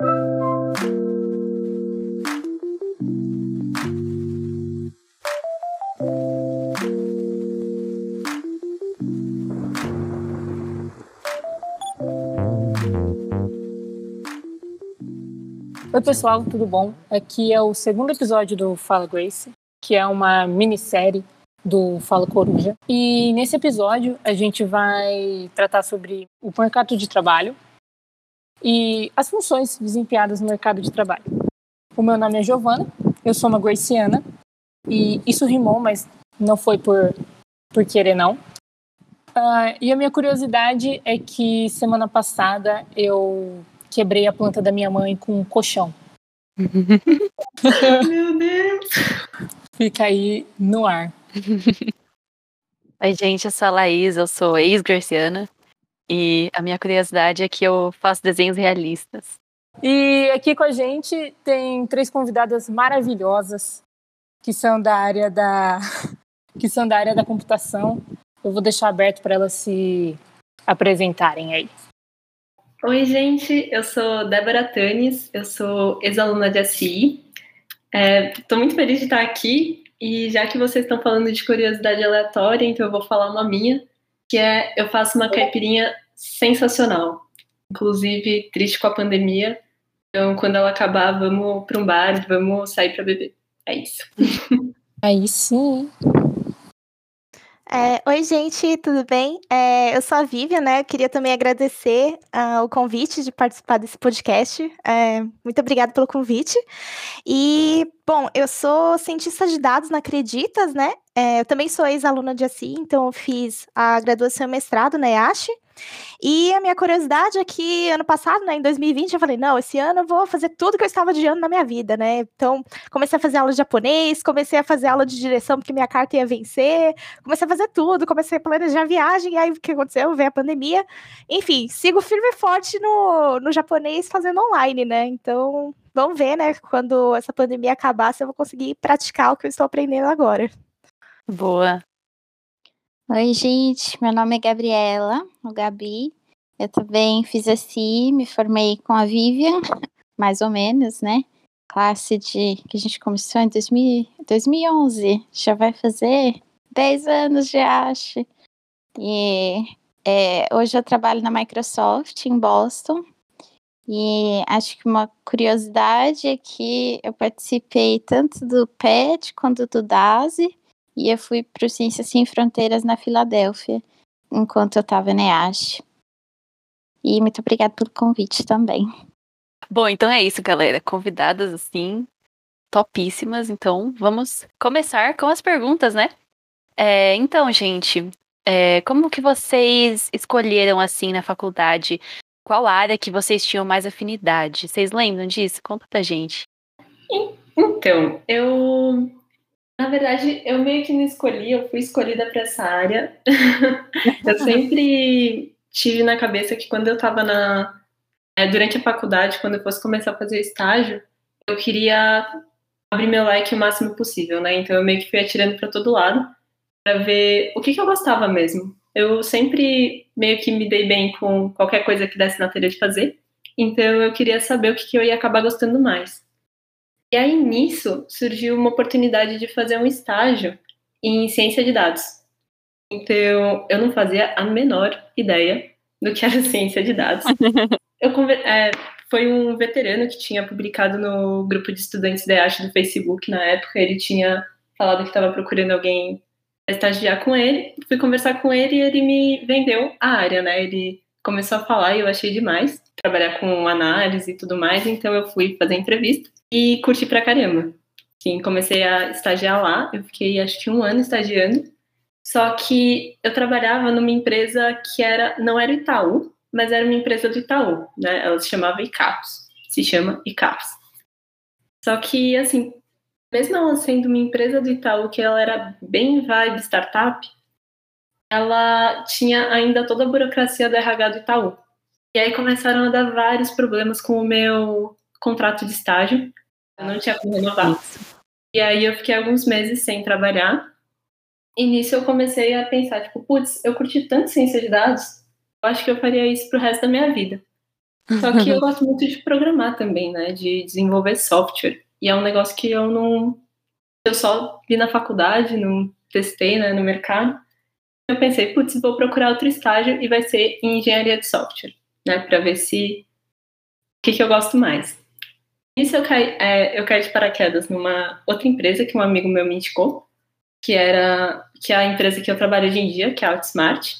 Oi, pessoal, tudo bom? Aqui é o segundo episódio do Fala Grace, que é uma minissérie do Fala Coruja. E nesse episódio a gente vai tratar sobre o mercado de trabalho e as funções desempenhadas no mercado de trabalho. O meu nome é Giovana, eu sou uma Graciana e isso rimou, mas não foi por, por querer não. Uh, e a minha curiosidade é que semana passada eu quebrei a planta da minha mãe com um colchão. Meu Deus! Fica aí no ar. Oi, gente, eu sou a Laís, eu sou ex-Graciana. E a minha curiosidade é que eu faço desenhos realistas. E aqui com a gente tem três convidadas maravilhosas que são da área da que são da área da computação. Eu vou deixar aberto para elas se apresentarem aí. Oi, gente, eu sou Débora Tanis, eu sou ex-aluna de SI. Estou é, muito feliz de estar aqui e já que vocês estão falando de curiosidade aleatória, então eu vou falar uma minha, que é eu faço uma caipirinha sensacional. Inclusive, triste com a pandemia. Então, quando ela acabar, vamos para um bar, vamos sair para beber. É isso. Aí sim. É, oi, gente, tudo bem? É, eu sou a Vivian, né? Eu queria também agradecer uh, o convite de participar desse podcast. É, muito obrigada pelo convite. E, bom, eu sou cientista de dados na Acreditas, né? É, eu também sou ex-aluna de ACI, então eu fiz a graduação e mestrado na EASH. E a minha curiosidade é que ano passado, né, em 2020, eu falei, não, esse ano eu vou fazer tudo que eu estava adiando na minha vida, né? Então, comecei a fazer aula de japonês, comecei a fazer aula de direção porque minha carta ia vencer, comecei a fazer tudo, comecei a planejar a viagem, aí o que aconteceu? Veio a pandemia. Enfim, sigo firme e forte no, no japonês fazendo online, né? Então, vamos ver, né, quando essa pandemia acabar, se eu vou conseguir praticar o que eu estou aprendendo agora. Boa. Oi, gente. Meu nome é Gabriela, o Gabi. Eu também fiz assim, me formei com a Vivian, mais ou menos, né? Classe de que a gente começou em 2000, 2011. Já vai fazer 10 anos, já acho. E é, hoje eu trabalho na Microsoft em Boston. E acho que uma curiosidade é que eu participei tanto do PET quanto do DASE e eu fui para o Ciências Sem Fronteiras na Filadélfia, enquanto eu estava na EASH. E muito obrigada pelo convite também. Bom, então é isso, galera. Convidadas assim, topíssimas. Então vamos começar com as perguntas, né? É, então, gente, é, como que vocês escolheram assim na faculdade? Qual área que vocês tinham mais afinidade? Vocês lembram disso? Conta pra gente. Então, eu na verdade, eu meio que não escolhi, eu fui escolhida para essa área. eu sempre tive na cabeça que quando eu estava na é, durante a faculdade, quando eu fosse começar a fazer estágio, eu queria abrir meu leque o máximo possível, né? Então eu meio que fui atirando para todo lado para ver o que, que eu gostava mesmo. Eu sempre meio que me dei bem com qualquer coisa que desse na telha de fazer, então eu queria saber o que, que eu ia acabar gostando mais. E aí, nisso, surgiu uma oportunidade de fazer um estágio em ciência de dados. Então, eu não fazia a menor ideia do que era ciência de dados. Eu, é, foi um veterano que tinha publicado no grupo de estudantes da EASH do Facebook na época. Ele tinha falado que estava procurando alguém para estagiar com ele. Fui conversar com ele e ele me vendeu a área, né? Ele começou a falar e eu achei demais trabalhar com análise e tudo mais. Então, eu fui fazer entrevista e curti pra caramba. Sim, comecei a estagiar lá, eu fiquei acho que um ano estagiando. Só que eu trabalhava numa empresa que era não era Itaú, mas era uma empresa do Itaú, né? Ela se chamava ICAPS, se chama ICAPS. Só que assim, mesmo ela sendo uma empresa do Itaú que ela era bem vibe startup, ela tinha ainda toda a burocracia do RH do Itaú. E aí começaram a dar vários problemas com o meu contrato de estágio. Eu não tinha como renovar. E aí eu fiquei alguns meses sem trabalhar. E nisso eu comecei a pensar, tipo, putz, eu curti tanto ciência de dados, eu acho que eu faria isso pro resto da minha vida. Só que eu gosto muito de programar também, né? De desenvolver software. E é um negócio que eu não. Eu só vi na faculdade, não testei né, no mercado. Eu pensei, putz, vou procurar outro estágio e vai ser em engenharia de software, né? Para ver se. O que, que eu gosto mais. Isso eu caí, é, eu caí de paraquedas numa outra empresa que um amigo meu me indicou, que era que é a empresa que eu trabalho hoje em dia, que é a Outsmart.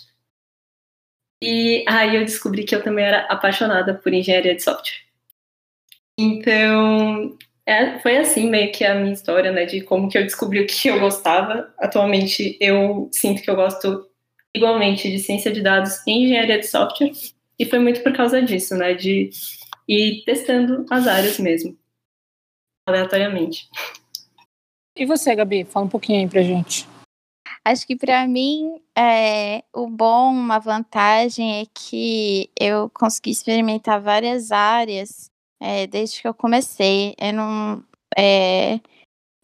E aí eu descobri que eu também era apaixonada por engenharia de software. Então, é, foi assim meio que a minha história, né, de como que eu descobri o que eu gostava. Atualmente eu sinto que eu gosto igualmente de ciência de dados e engenharia de software, e foi muito por causa disso, né, de ir testando as áreas mesmo, aleatoriamente. E você, Gabi? Fala um pouquinho aí pra gente. Acho que para mim é, o bom, uma vantagem é que eu consegui experimentar várias áreas é, desde que eu comecei. Eu não, é,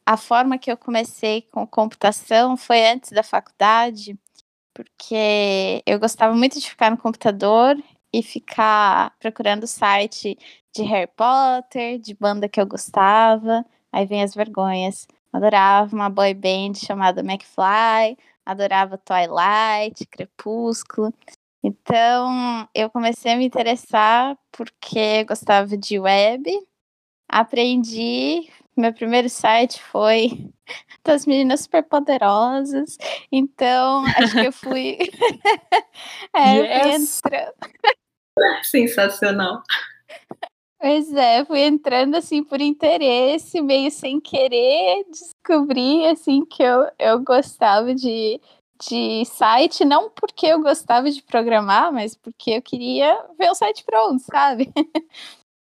a forma que eu comecei com computação foi antes da faculdade, porque eu gostava muito de ficar no computador e ficar procurando site de Harry Potter, de banda que eu gostava. Aí vem as vergonhas. Adorava uma boy band chamada McFly, adorava Twilight, Crepúsculo. Então, eu comecei a me interessar porque gostava de web. Aprendi, meu primeiro site foi das meninas superpoderosas. Então, acho que eu fui. é, yes. fui entrando. Sensacional. Pois é, fui entrando assim por interesse, meio sem querer, descobri assim que eu, eu gostava de, de site, não porque eu gostava de programar, mas porque eu queria ver o site pronto, sabe?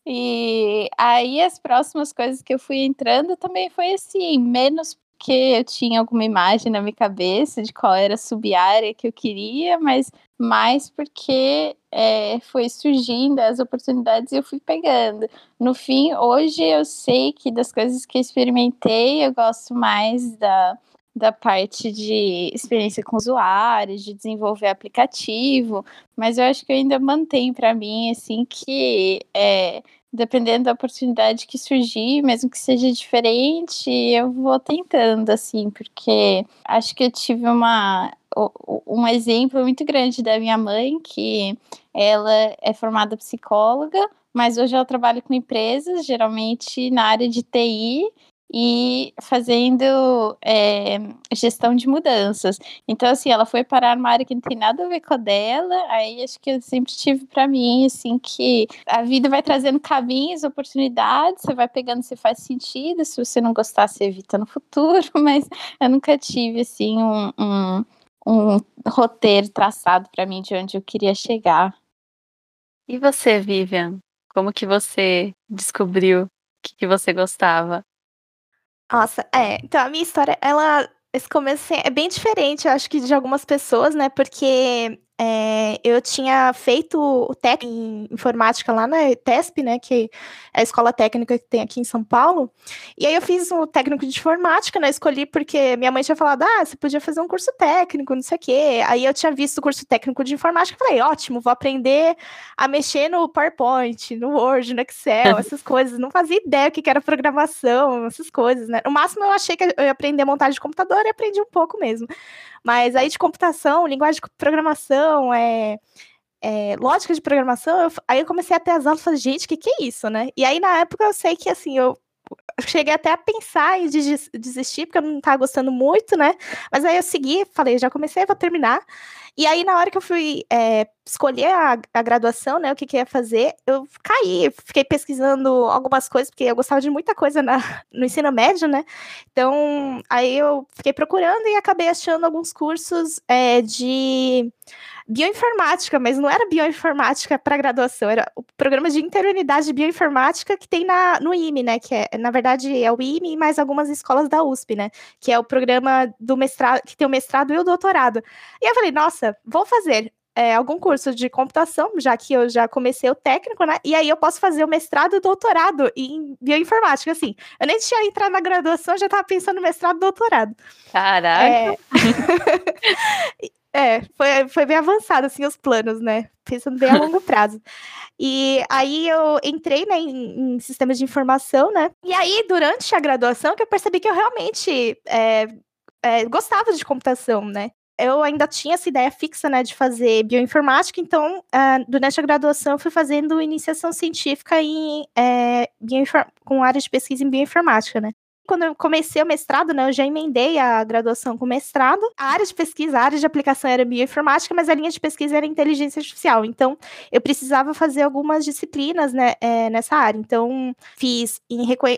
e aí as próximas coisas que eu fui entrando também foi assim, menos porque eu tinha alguma imagem na minha cabeça de qual era a sub-área que eu queria, mas mais porque é, foi surgindo as oportunidades e eu fui pegando. No fim, hoje eu sei que das coisas que experimentei, eu gosto mais da, da parte de experiência com usuários, de desenvolver aplicativo, mas eu acho que eu ainda mantenho para mim assim que é, dependendo da oportunidade que surgir, mesmo que seja diferente, eu vou tentando, assim, porque acho que eu tive uma um exemplo muito grande da minha mãe, que ela é formada psicóloga, mas hoje ela trabalha com empresas, geralmente na área de TI, e fazendo é, gestão de mudanças. Então, assim, ela foi parar numa área que não tem nada a ver com a dela, aí acho que eu sempre tive para mim, assim, que a vida vai trazendo caminhos, oportunidades, você vai pegando se faz sentido, se você não gostar, você evita no futuro, mas eu nunca tive, assim, um, um, um roteiro traçado para mim de onde eu queria chegar. E você, Vivian? Como que você descobriu que, que você gostava? Nossa, é. Então a minha história, ela. Esse começo assim, é bem diferente, eu acho que de algumas pessoas, né? Porque é, eu tinha feito o técnico em informática lá na TESP, né, que é a escola técnica que tem aqui em São Paulo. E aí eu fiz o um técnico de informática, né, escolhi porque minha mãe tinha falado, ah, você podia fazer um curso técnico, não sei o quê. Aí eu tinha visto o curso técnico de informática, falei, ótimo, vou aprender a mexer no PowerPoint, no Word, no Excel, essas coisas. Não fazia ideia o que era programação, essas coisas, né. No máximo eu achei que eu ia aprender a montagem de computador e aprendi um pouco mesmo. Mas aí de computação, linguagem de programação, é, é, lógica de programação, eu, aí eu comecei a ter as aulas e falei, gente, o que, que é isso, né? E aí na época eu sei que assim, eu cheguei até a pensar em desistir, porque eu não estava gostando muito, né? Mas aí eu segui, falei, já comecei, vou terminar. E aí, na hora que eu fui é, escolher a, a, graduação, né, o que, que ia fazer, eu caí, fiquei pesquisando algumas coisas, porque eu gostava de muita coisa na, no ensino médio, né? Então, aí eu fiquei procurando e acabei achando alguns cursos é, de bioinformática, mas não era bioinformática para graduação, era o programa de interunidade de bioinformática que tem na, no IME, né? Que é, na verdade, é o IME e mais algumas escolas da USP, né? Que é o programa do mestrado, que tem o mestrado e o doutorado. E eu falei, nossa, vou fazer. É, algum curso de computação, já que eu já comecei o técnico, né? E aí eu posso fazer o mestrado e o doutorado em bioinformática, assim. Eu nem tinha entrado na graduação, já estava pensando no mestrado e doutorado. Caraca! É... É, foi, foi bem avançado, assim, os planos, né? Pensando bem a longo prazo. E aí eu entrei né, em, em, sistemas de informação, né? E aí, durante a graduação, que eu percebi que eu realmente é, é, gostava de computação, né? Eu ainda tinha essa ideia fixa, né, de fazer bioinformática, então, uh, durante a graduação, eu fui fazendo iniciação científica em, é, com área de pesquisa em bioinformática, né? Quando eu comecei o mestrado, né, eu já emendei a graduação com mestrado. A área de pesquisa, a área de aplicação era bioinformática, mas a linha de pesquisa era inteligência artificial. Então, eu precisava fazer algumas disciplinas né, é, nessa área. Então, fiz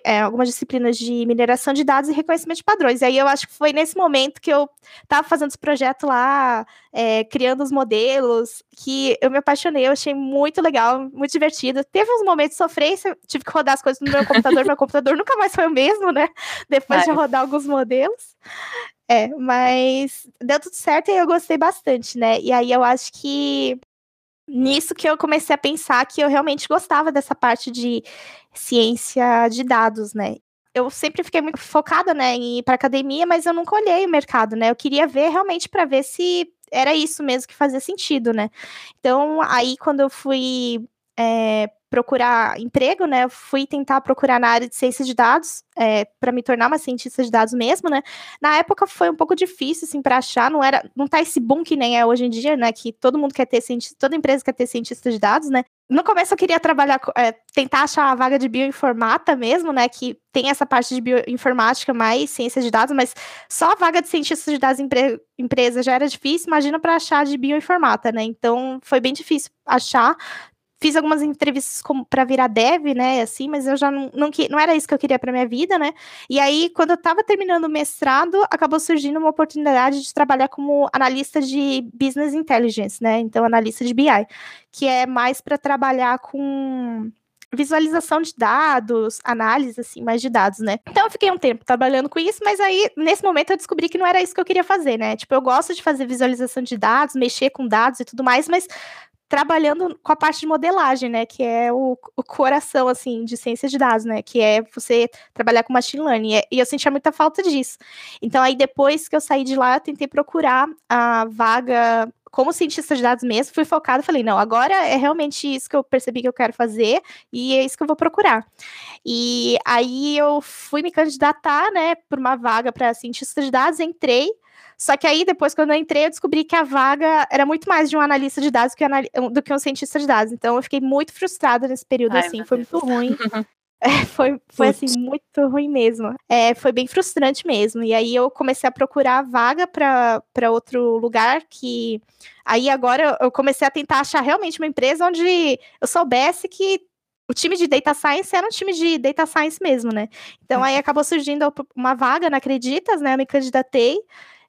é, algumas disciplinas de mineração de dados e reconhecimento de padrões. E aí, eu acho que foi nesse momento que eu estava fazendo esse projeto lá, é, criando os modelos, que eu me apaixonei, eu achei muito legal, muito divertido. Teve uns momentos de sofrência, tive que rodar as coisas no meu computador, meu computador nunca mais foi o mesmo, né? depois de rodar alguns modelos. É, mas deu tudo certo e eu gostei bastante, né? E aí eu acho que nisso que eu comecei a pensar que eu realmente gostava dessa parte de ciência de dados, né? Eu sempre fiquei muito focada, né, em ir para academia, mas eu nunca olhei o mercado, né? Eu queria ver realmente para ver se era isso mesmo que fazia sentido, né? Então, aí quando eu fui é, procurar emprego, né? Eu fui tentar procurar na área de ciência de dados, é, para me tornar uma cientista de dados mesmo, né? Na época foi um pouco difícil, assim, para achar, não era, não tá esse boom que nem é hoje em dia, né? Que todo mundo quer ter cientista, toda empresa quer ter cientista de dados, né? No começo eu queria trabalhar, é, tentar achar a vaga de bioinformata mesmo, né? Que tem essa parte de bioinformática mais ciência de dados, mas só a vaga de cientista de dados em empresa já era difícil, imagina para achar de bioinformata, né? Então foi bem difícil achar fiz algumas entrevistas para virar dev, né, assim, mas eu já não, não, não era isso que eu queria para minha vida, né? E aí, quando eu estava terminando o mestrado, acabou surgindo uma oportunidade de trabalhar como analista de business intelligence, né? Então, analista de BI, que é mais para trabalhar com visualização de dados, análise assim, mais de dados, né? Então eu fiquei um tempo trabalhando com isso, mas aí nesse momento eu descobri que não era isso que eu queria fazer, né? Tipo, eu gosto de fazer visualização de dados, mexer com dados e tudo mais, mas trabalhando com a parte de modelagem, né, que é o, o, coração, assim, de ciência de dados, né, que é você trabalhar com machine learning, e eu sentia muita falta disso. Então, aí, depois que eu saí de lá, eu tentei procurar a vaga como cientista de dados mesmo, fui focada, falei, não, agora é realmente isso que eu percebi que eu quero fazer, e é isso que eu vou procurar. E aí, eu fui me candidatar, né, por uma vaga para cientista de dados, entrei, só que aí, depois, quando eu entrei, eu descobri que a vaga era muito mais de um analista de dados que do que um cientista de dados. Então, eu fiquei muito frustrada nesse período, Ai, assim, foi Deus. muito ruim. É, foi, foi assim, muito ruim mesmo. É, foi bem frustrante mesmo. E aí eu comecei a procurar vaga para outro lugar que. Aí agora eu comecei a tentar achar realmente uma empresa onde eu soubesse que o time de data science era um time de data science mesmo, né? Então aí uhum. acabou surgindo uma vaga na Acreditas, né? Eu me candidatei.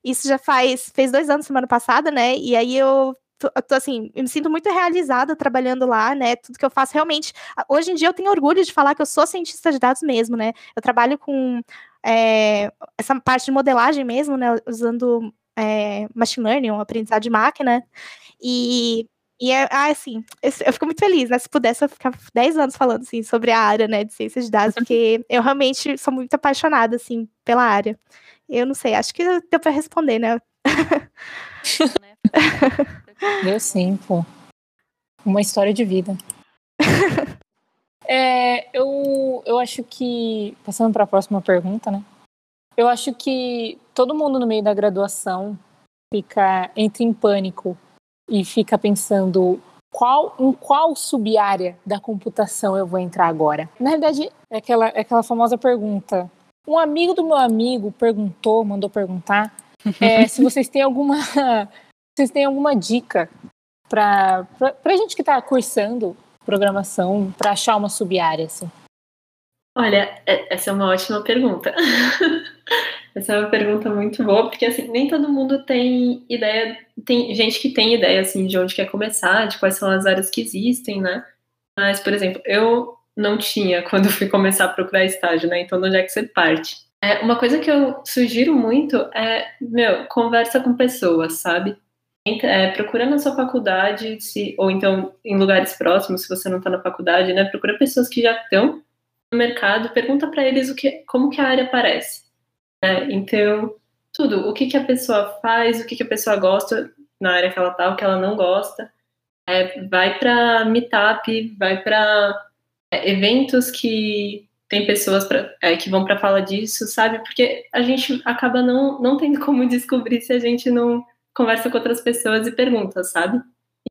Isso já faz fez dois anos semana passada, né? E aí eu tô, tô, assim, eu me sinto muito realizada trabalhando lá, né? Tudo que eu faço realmente. Hoje em dia eu tenho orgulho de falar que eu sou cientista de dados mesmo, né? Eu trabalho com é, essa parte de modelagem mesmo, né? Usando é, machine learning, um aprendizado de máquina. E e é ah, assim, eu fico muito feliz, né? Se pudesse, eu ficar 10 anos falando assim, sobre a área né, de ciência de dados, porque eu realmente sou muito apaixonada assim, pela área. Eu não sei, acho que deu para responder, né? Eu sim, pô. Uma história de vida. é, eu, eu acho que, passando para a próxima pergunta, né? Eu acho que todo mundo no meio da graduação fica entra em pânico e fica pensando qual em qual sub-área da computação eu vou entrar agora. Na verdade, é aquela, é aquela famosa pergunta: um amigo do meu amigo perguntou, mandou perguntar é, se vocês têm alguma, vocês têm alguma dica para a gente que está cursando programação para achar uma sub-área assim. Olha, é, essa é uma ótima pergunta. essa é uma pergunta muito boa, porque assim, nem todo mundo tem ideia, tem gente que tem ideia assim de onde quer começar, de quais são as áreas que existem, né? Mas, por exemplo, eu não tinha quando fui começar a procurar estágio, né? Então, onde é que você parte? É, uma coisa que eu sugiro muito é, meu, conversa com pessoas, sabe? É, procura na sua faculdade, se, ou então em lugares próximos, se você não está na faculdade, né? Procura pessoas que já estão no mercado, pergunta para eles o que, como que a área parece. Né? Então, tudo, o que, que a pessoa faz, o que, que a pessoa gosta, na área que ela tá, o que ela não gosta. É, vai para meetup, vai para é, eventos que tem pessoas pra, é, que vão para falar disso, sabe? Porque a gente acaba não, não tendo como descobrir se a gente não conversa com outras pessoas e pergunta, sabe?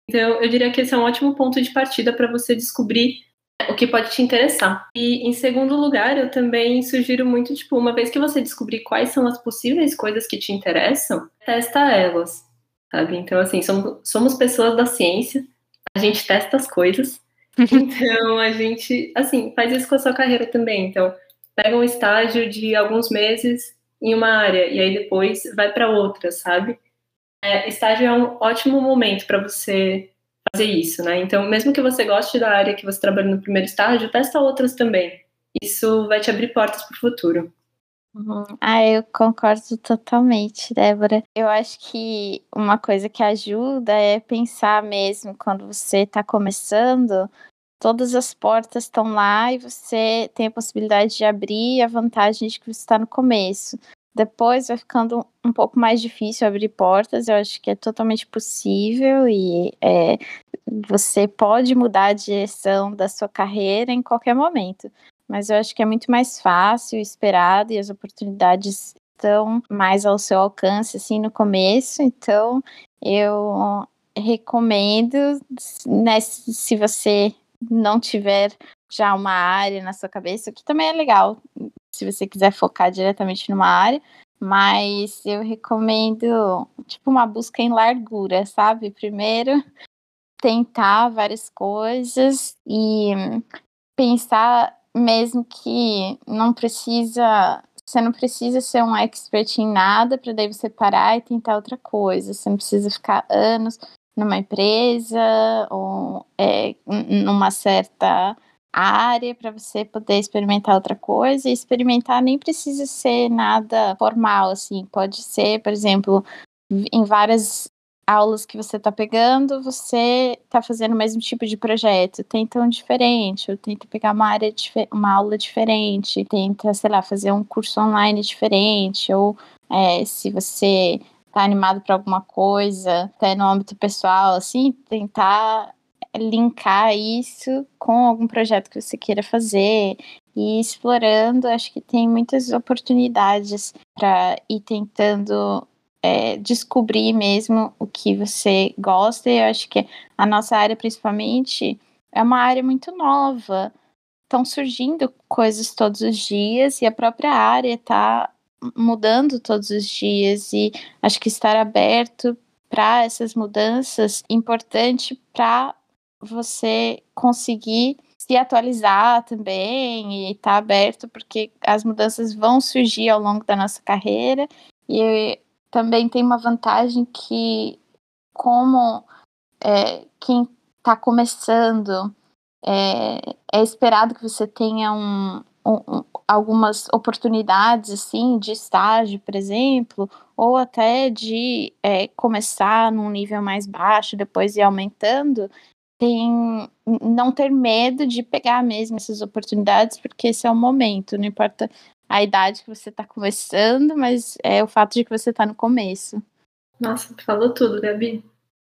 Então, eu diria que esse é um ótimo ponto de partida para você descobrir o que pode te interessar. E, em segundo lugar, eu também sugiro muito, tipo, uma vez que você descobrir quais são as possíveis coisas que te interessam, testa elas, sabe? Então, assim, somos, somos pessoas da ciência, a gente testa as coisas, então a gente, assim, faz isso com a sua carreira também. Então, pega um estágio de alguns meses em uma área e aí depois vai para outra, sabe? É, estágio é um ótimo momento para você fazer isso, né? Então, mesmo que você goste da área que você trabalha no primeiro estágio, testa outras também. Isso vai te abrir portas para o futuro. Uhum. Ah, eu concordo totalmente, Débora. Eu acho que uma coisa que ajuda é pensar mesmo quando você está começando, todas as portas estão lá e você tem a possibilidade de abrir a vantagem de que você está no começo. Depois vai ficando um pouco mais difícil abrir portas, eu acho que é totalmente possível e é, você pode mudar a direção da sua carreira em qualquer momento. Mas eu acho que é muito mais fácil, esperado e as oportunidades estão mais ao seu alcance assim no começo. Então eu recomendo, né, se você não tiver já uma área na sua cabeça, o que também é legal, se você quiser focar diretamente numa área, mas eu recomendo, tipo, uma busca em largura, sabe? Primeiro, tentar várias coisas e pensar mesmo que não precisa, você não precisa ser um expert em nada para daí você parar e tentar outra coisa. Você não precisa ficar anos numa empresa ou é, numa certa área para você poder experimentar outra coisa. E experimentar nem precisa ser nada formal, assim. Pode ser, por exemplo, em várias aulas que você está pegando, você está fazendo o mesmo tipo de projeto. Tenta um diferente, ou tenta pegar uma área, uma aula diferente, tenta, sei lá, fazer um curso online diferente, ou é, se você está animado para alguma coisa, até no âmbito pessoal, assim, tentar linkar isso com algum projeto que você queira fazer e explorando, acho que tem muitas oportunidades para ir tentando é, descobrir mesmo o que você gosta. E eu acho que a nossa área, principalmente, é uma área muito nova. Estão surgindo coisas todos os dias e a própria área está mudando todos os dias. E acho que estar aberto para essas mudanças é importante para você conseguir se atualizar também e estar tá aberto, porque as mudanças vão surgir ao longo da nossa carreira. E também tem uma vantagem que, como é, quem está começando, é, é, esperado que você tenha um, um, algumas oportunidades assim de estágio, por exemplo, ou até de é, começar num nível mais baixo, depois ir aumentando, tem não ter medo de pegar mesmo essas oportunidades, porque esse é o momento, não importa a idade que você está começando, mas é o fato de que você está no começo. Nossa, falou tudo, Gabi.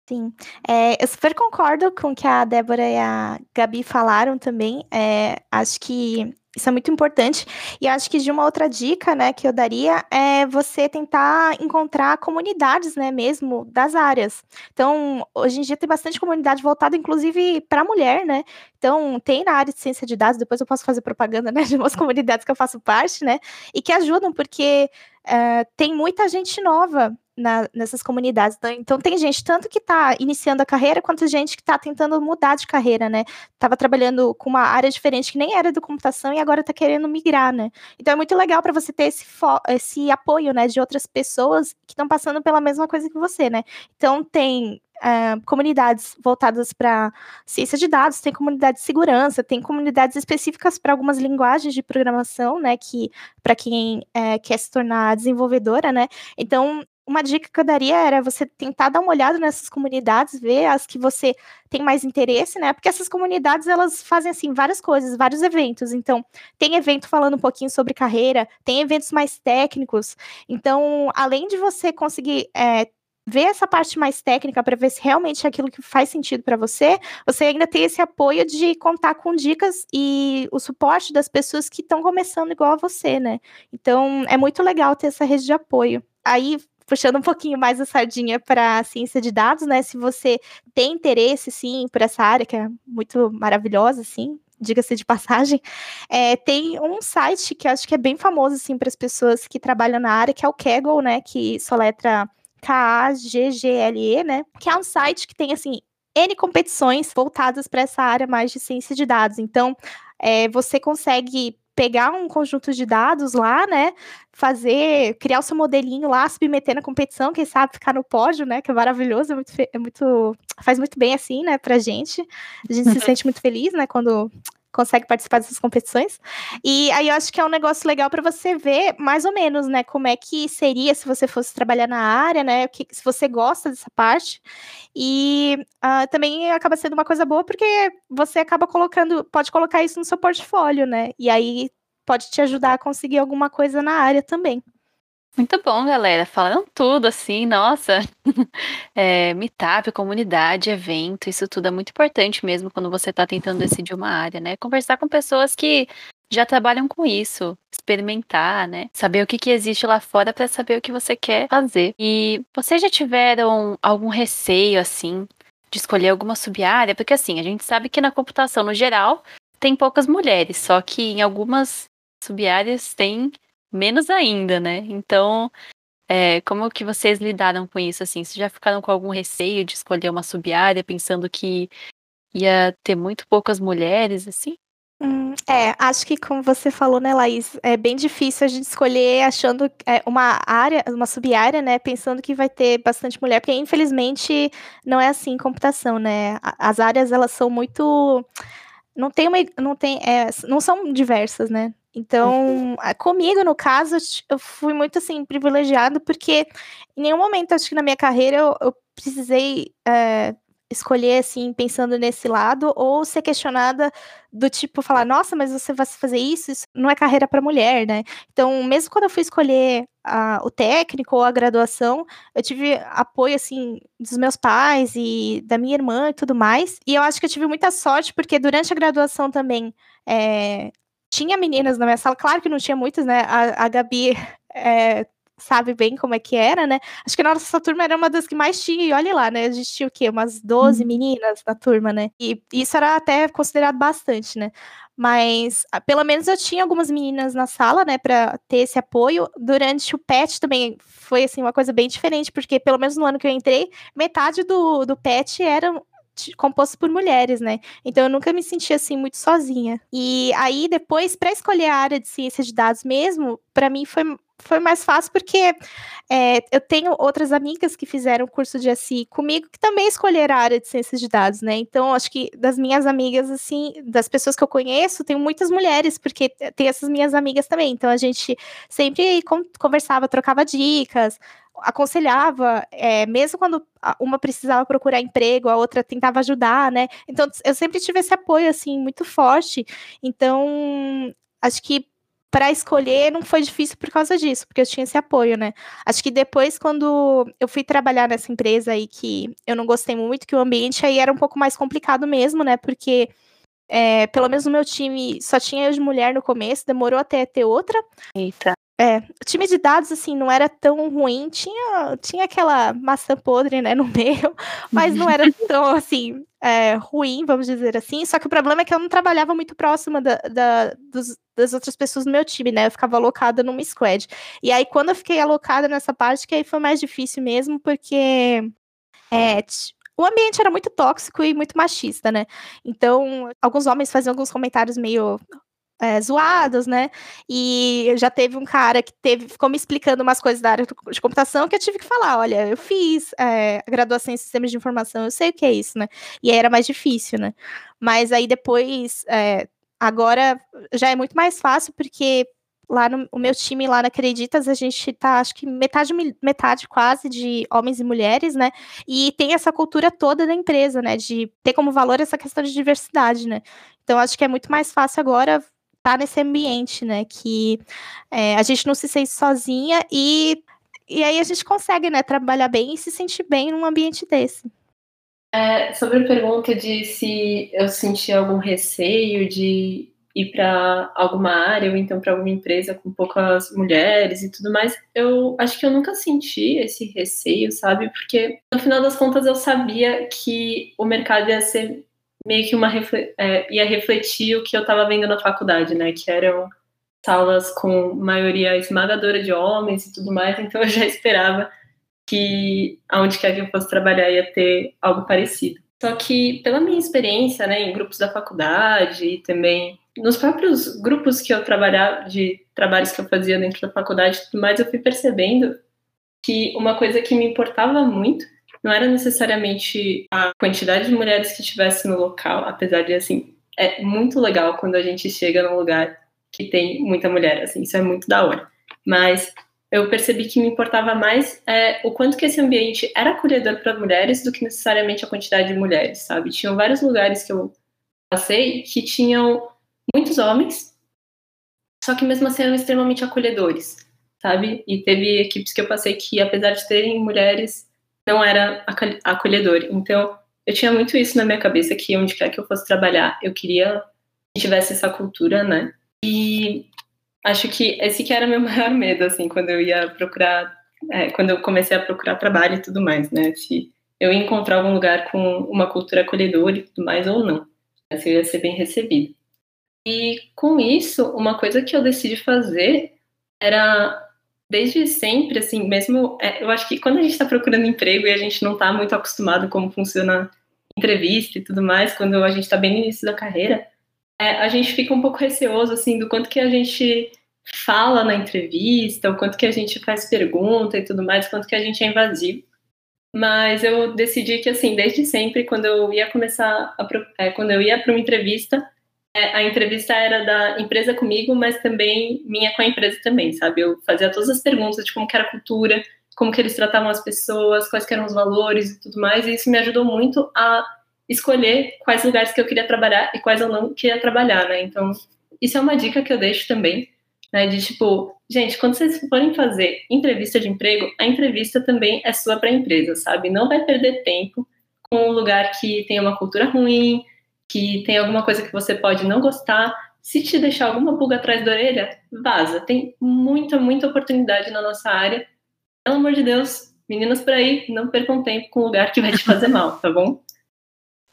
Sim, é, eu super concordo com o que a Débora e a Gabi falaram também. É, acho que isso é muito importante. E acho que de uma outra dica, né, que eu daria é você tentar encontrar comunidades, né, mesmo das áreas. Então, hoje em dia tem bastante comunidade voltada, inclusive, para mulher, né? Então, tem na área de ciência de dados, depois eu posso fazer propaganda, né, de umas comunidades que eu faço parte, né? E que ajudam, porque uh, tem muita gente nova na, nessas comunidades. Então, então, tem gente tanto que está iniciando a carreira, quanto gente que está tentando mudar de carreira, né? Tava trabalhando com uma área diferente que nem era de computação e agora está querendo migrar, né? Então é muito legal para você ter esse, esse apoio, né, de outras pessoas que estão passando pela mesma coisa que você, né? Então tem Uh, comunidades voltadas para ciência de dados, tem comunidade de segurança, tem comunidades específicas para algumas linguagens de programação, né, que para quem uh, quer se tornar desenvolvedora, né. Então uma dica que eu daria era você tentar dar uma olhada nessas comunidades, ver as que você tem mais interesse, né? Porque essas comunidades elas fazem assim várias coisas, vários eventos. Então, tem evento falando um pouquinho sobre carreira, tem eventos mais técnicos. Então, além de você conseguir é, ver essa parte mais técnica para ver se realmente é aquilo que faz sentido para você, você ainda tem esse apoio de contar com dicas e o suporte das pessoas que estão começando igual a você, né? Então, é muito legal ter essa rede de apoio. Aí, puxando um pouquinho mais a sardinha para a ciência de dados, né? Se você tem interesse, sim, por essa área, que é muito maravilhosa, sim, diga-se de passagem, é, tem um site que acho que é bem famoso, assim, para as pessoas que trabalham na área, que é o Kaggle, né? Que soletra K-A-G-G-L-E, né? Que é um site que tem, assim, N competições voltadas para essa área mais de ciência de dados. Então, é, você consegue pegar um conjunto de dados lá, né? Fazer, criar o seu modelinho lá, submeter na competição, quem sabe ficar no pódio, né? Que é maravilhoso, é muito, é muito faz muito bem assim, né, pra gente. A gente se sente muito feliz, né, quando consegue participar dessas competições. E aí eu acho que é um negócio legal para você ver mais ou menos, né, como é que seria se você fosse trabalhar na área, né, que, se você gosta dessa parte. E uh, também acaba sendo uma coisa boa porque você acaba colocando, pode colocar isso no seu portfólio, né? E aí pode te ajudar a conseguir alguma coisa na área também. Muito bom, galera. Falando tudo assim, nossa. É, meetup, comunidade, evento, isso tudo é muito importante mesmo quando você está tentando decidir uma área, né? Conversar com pessoas que já trabalham com isso, experimentar, né? Saber o que, que existe lá fora para saber o que você quer fazer. E vocês já tiveram algum receio, assim, de escolher alguma sub-área? Porque, assim, a gente sabe que na computação, no geral, tem poucas mulheres, só que em algumas sub-áreas tem menos ainda, né? Então, é, como que vocês lidaram com isso, assim? Vocês já ficaram com algum receio de escolher uma sub-área, pensando que ia ter muito poucas mulheres, assim? Hum, é, acho que como você falou, né, Laís, é bem difícil a gente escolher achando é, uma área, uma sub-área, né, pensando que vai ter bastante mulher, porque infelizmente não é assim em computação, né? As áreas elas são muito não tem uma, não tem, é, não são diversas, né? Então, comigo, no caso, eu fui muito, assim, privilegiado, porque em nenhum momento, acho que na minha carreira, eu, eu precisei é, escolher, assim, pensando nesse lado, ou ser questionada do tipo, falar, nossa, mas você vai fazer isso? Isso não é carreira para mulher, né? Então, mesmo quando eu fui escolher a, o técnico ou a graduação, eu tive apoio, assim, dos meus pais e da minha irmã e tudo mais, e eu acho que eu tive muita sorte, porque durante a graduação também, é, tinha meninas na minha sala, claro que não tinha muitas, né? A, a Gabi é, sabe bem como é que era, né? Acho que a nossa turma era uma das que mais tinha, e olha lá, né? A gente tinha o quê? Umas 12 hum. meninas na turma, né? E isso era até considerado bastante, né? Mas ah, pelo menos eu tinha algumas meninas na sala, né, para ter esse apoio. Durante o PET também foi assim uma coisa bem diferente, porque pelo menos no ano que eu entrei, metade do, do PET eram composto por mulheres, né? Então eu nunca me senti assim muito sozinha. E aí depois para escolher a área de ciência de dados mesmo, para mim foi foi mais fácil porque é, eu tenho outras amigas que fizeram curso de SI comigo que também escolheram a área de ciências de dados, né? Então, acho que das minhas amigas, assim, das pessoas que eu conheço, tem muitas mulheres, porque tem essas minhas amigas também. Então, a gente sempre conversava, trocava dicas, aconselhava, é, mesmo quando uma precisava procurar emprego, a outra tentava ajudar, né? Então, eu sempre tive esse apoio, assim, muito forte. Então, acho que para escolher não foi difícil por causa disso, porque eu tinha esse apoio, né? Acho que depois, quando eu fui trabalhar nessa empresa aí que eu não gostei muito, que o ambiente aí era um pouco mais complicado mesmo, né? Porque é, pelo menos no meu time só tinha eu de mulher no começo, demorou até ter outra. Eita. É, o time de dados, assim, não era tão ruim, tinha, tinha aquela maçã podre, né, no meio, mas não era tão, assim, é, ruim, vamos dizer assim, só que o problema é que eu não trabalhava muito próxima da, da dos, das outras pessoas no meu time, né, eu ficava alocada numa squad, e aí quando eu fiquei alocada nessa parte, que aí foi mais difícil mesmo, porque é, o ambiente era muito tóxico e muito machista, né? Então, alguns homens faziam alguns comentários meio é, zoados, né? E já teve um cara que teve, ficou me explicando umas coisas da área de computação que eu tive que falar: olha, eu fiz é, graduação em sistemas de informação, eu sei o que é isso, né? E aí era mais difícil, né? Mas aí depois, é, agora já é muito mais fácil, porque lá no o meu time, lá na Acreditas, a gente tá, acho que metade, metade quase de homens e mulheres, né? E tem essa cultura toda da empresa, né? De ter como valor essa questão de diversidade, né? Então, acho que é muito mais fácil agora tá nesse ambiente, né? Que é, a gente não se sente sozinha e E aí a gente consegue, né, trabalhar bem e se sentir bem num ambiente desse. É, sobre a pergunta de se eu senti algum receio de ir para alguma área ou então para alguma empresa com poucas mulheres e tudo mais, eu acho que eu nunca senti esse receio, sabe? Porque no final das contas eu sabia que o mercado ia ser meio que uma é, ia refletir o que eu estava vendo na faculdade, né? Que eram salas com maioria esmagadora de homens e tudo mais, então eu já esperava que aonde quer que eu fosse trabalhar ia ter algo parecido. Só que pela minha experiência, né, em grupos da faculdade e também nos próprios grupos que eu trabalhava, de trabalhos que eu fazia dentro da faculdade e tudo mais, eu fui percebendo que uma coisa que me importava muito não era necessariamente a quantidade de mulheres que estivesse no local, apesar de, assim, é muito legal quando a gente chega num lugar que tem muita mulher, assim, isso é muito da hora. Mas eu percebi que me importava mais é, o quanto que esse ambiente era acolhedor para mulheres do que necessariamente a quantidade de mulheres, sabe? Tinham vários lugares que eu passei que tinham muitos homens, só que mesmo assim eram extremamente acolhedores, sabe? E teve equipes que eu passei que, apesar de terem mulheres, não era acolhedor. Então, eu tinha muito isso na minha cabeça, que onde quer que eu fosse trabalhar, eu queria que tivesse essa cultura, né? E acho que esse que era meu maior medo, assim, quando eu ia procurar, é, quando eu comecei a procurar trabalho e tudo mais, né? Se eu ia encontrar algum lugar com uma cultura acolhedora e tudo mais ou não. Se eu ia ser bem recebido. E com isso, uma coisa que eu decidi fazer era desde sempre, assim, mesmo. É, eu acho que quando a gente está procurando emprego e a gente não está muito acostumado como funciona entrevista e tudo mais, quando a gente está bem no início da carreira, é, a gente fica um pouco receoso, assim, do quanto que a gente fala na entrevista, o quanto que a gente faz pergunta e tudo mais, quanto que a gente é invasivo. Mas eu decidi que, assim, desde sempre, quando eu ia começar, a, é, quando eu ia para uma entrevista, a entrevista era da empresa comigo, mas também minha com a empresa também, sabe? Eu fazia todas as perguntas de como era a cultura, como que eles tratavam as pessoas, quais eram os valores e tudo mais, e isso me ajudou muito a escolher quais lugares que eu queria trabalhar e quais eu não queria trabalhar, né? Então, isso é uma dica que eu deixo também, né? De tipo, gente, quando vocês forem fazer entrevista de emprego, a entrevista também é sua para a empresa, sabe? Não vai perder tempo com um lugar que tem uma cultura ruim, que tem alguma coisa que você pode não gostar, se te deixar alguma pulga atrás da orelha, vaza. Tem muita, muita oportunidade na nossa área. Pelo amor de Deus, meninas por aí, não percam tempo com um lugar que vai te fazer mal, tá bom?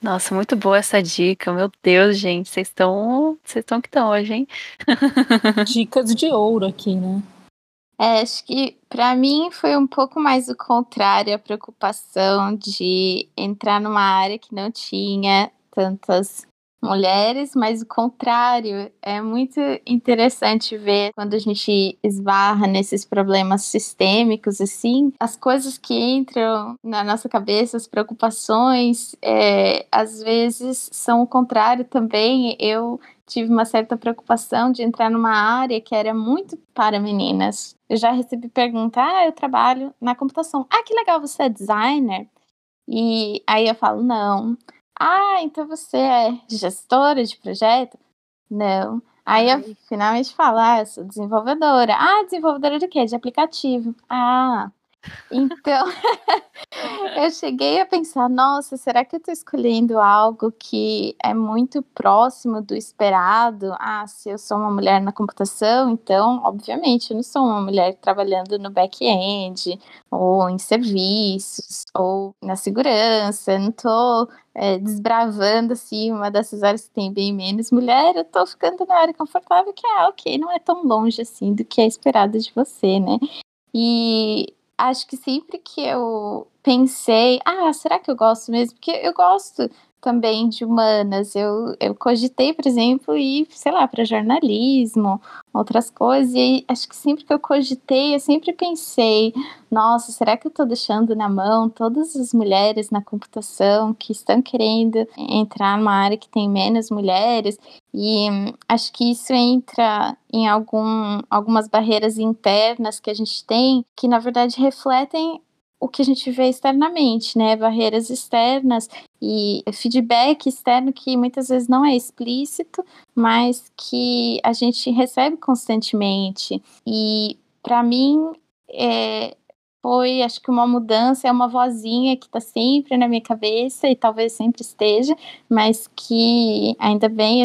Nossa, muito boa essa dica. Meu Deus, gente, vocês estão, vocês estão que estão hoje, hein? Dicas de ouro aqui, né? É, acho que para mim foi um pouco mais o contrário, a preocupação de entrar numa área que não tinha tantas mulheres, mas o contrário é muito interessante ver quando a gente esbarra nesses problemas sistêmicos assim, as coisas que entram na nossa cabeça, as preocupações, é, às vezes são o contrário também. Eu tive uma certa preocupação de entrar numa área que era muito para meninas. Eu já recebi pergunta: "Ah, eu trabalho na computação. Ah, que legal, você é designer?" E aí eu falo: "Não, ah, então você é gestora de projeto? Não. Aí eu finalmente falo, ah, eu sou desenvolvedora. Ah, desenvolvedora de quê? De aplicativo. Ah, então, eu cheguei a pensar, nossa, será que eu estou escolhendo algo que é muito próximo do esperado? Ah, se eu sou uma mulher na computação, então, obviamente, eu não sou uma mulher trabalhando no back-end, ou em serviços, ou na segurança, não estou é, desbravando, assim, uma dessas áreas que tem bem menos mulher, eu estou ficando na área confortável, que é, ok, não é tão longe, assim, do que é esperado de você, né? E acho que sempre que eu pensei, ah, será que eu gosto mesmo? Porque eu gosto também de humanas. Eu, eu cogitei, por exemplo, ir, sei lá, para jornalismo, outras coisas. E acho que sempre que eu cogitei, eu sempre pensei: nossa, será que eu estou deixando na mão todas as mulheres na computação que estão querendo entrar numa área que tem menos mulheres? E hum, acho que isso entra em algum, algumas barreiras internas que a gente tem, que na verdade refletem o que a gente vê externamente, né? Barreiras externas e feedback externo que muitas vezes não é explícito, mas que a gente recebe constantemente. E para mim, é, foi, acho que uma mudança, é uma vozinha que está sempre na minha cabeça e talvez sempre esteja, mas que ainda bem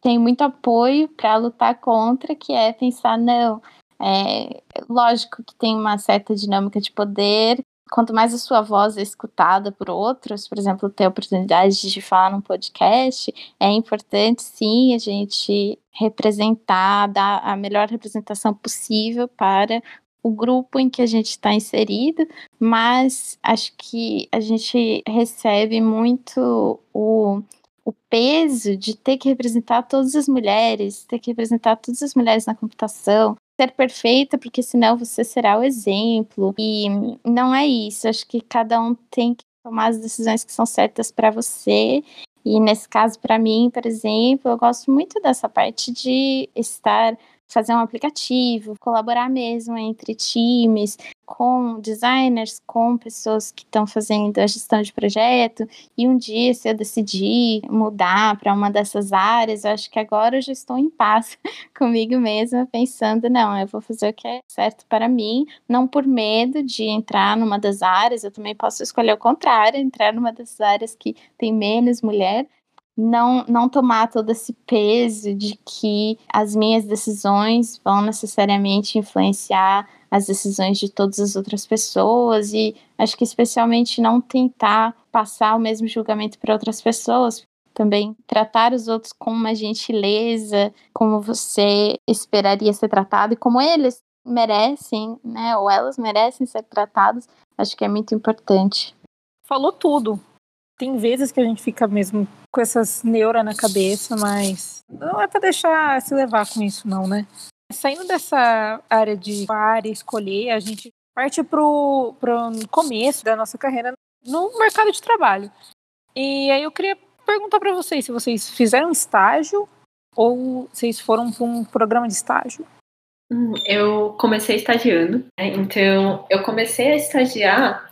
tem muito apoio para lutar contra, que é pensar, não, é lógico que tem uma certa dinâmica de poder, quanto mais a sua voz é escutada por outros, por exemplo, ter a oportunidade de falar num podcast, é importante sim a gente representar, dar a melhor representação possível para o grupo em que a gente está inserido, mas acho que a gente recebe muito o, o peso de ter que representar todas as mulheres, ter que representar todas as mulheres na computação, ser perfeita, porque senão você será o exemplo. E não é isso. Acho que cada um tem que tomar as decisões que são certas para você. E nesse caso, para mim, por exemplo, eu gosto muito dessa parte de estar fazer um aplicativo, colaborar mesmo entre times, com designers, com pessoas que estão fazendo a gestão de projeto. E um dia, se eu decidir mudar para uma dessas áreas, eu acho que agora eu já estou em paz comigo mesma, pensando: não, eu vou fazer o que é certo para mim, não por medo de entrar numa das áreas, eu também posso escolher o contrário, entrar numa das áreas que tem menos mulher, não, não tomar todo esse peso de que as minhas decisões vão necessariamente influenciar as decisões de todas as outras pessoas e acho que especialmente não tentar passar o mesmo julgamento para outras pessoas, também tratar os outros com uma gentileza, como você esperaria ser tratado e como eles merecem, né, ou elas merecem ser tratados, acho que é muito importante. Falou tudo tem vezes que a gente fica mesmo com essas neuras na cabeça, mas não é para deixar se levar com isso, não, né? Saindo dessa área de área escolher, a gente parte pro, pro começo da nossa carreira no mercado de trabalho. E aí eu queria perguntar para vocês se vocês fizeram estágio ou vocês foram para um programa de estágio. Hum, eu comecei estagiando, né? então eu comecei a estagiar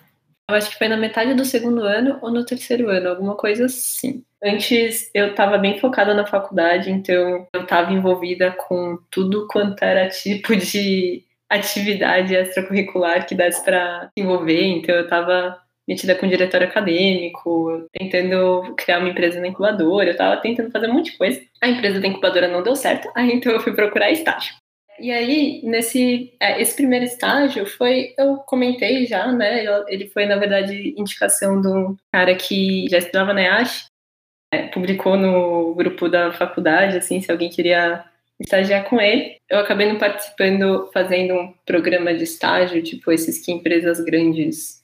eu acho que foi na metade do segundo ano ou no terceiro ano, alguma coisa assim. Antes eu estava bem focada na faculdade, então eu estava envolvida com tudo quanto era tipo de atividade extracurricular que desse para envolver. Então eu estava metida com diretório acadêmico, tentando criar uma empresa na incubadora, eu estava tentando fazer um monte de coisa. A empresa da incubadora não deu certo, aí então eu fui procurar estágio. E aí, nesse é, esse primeiro estágio foi, eu comentei já, né? Ele foi, na verdade, indicação de um cara que já estudava na EASH, é, publicou no grupo da faculdade, assim, se alguém queria estagiar com ele. Eu acabei não participando, fazendo um programa de estágio, tipo esses que empresas grandes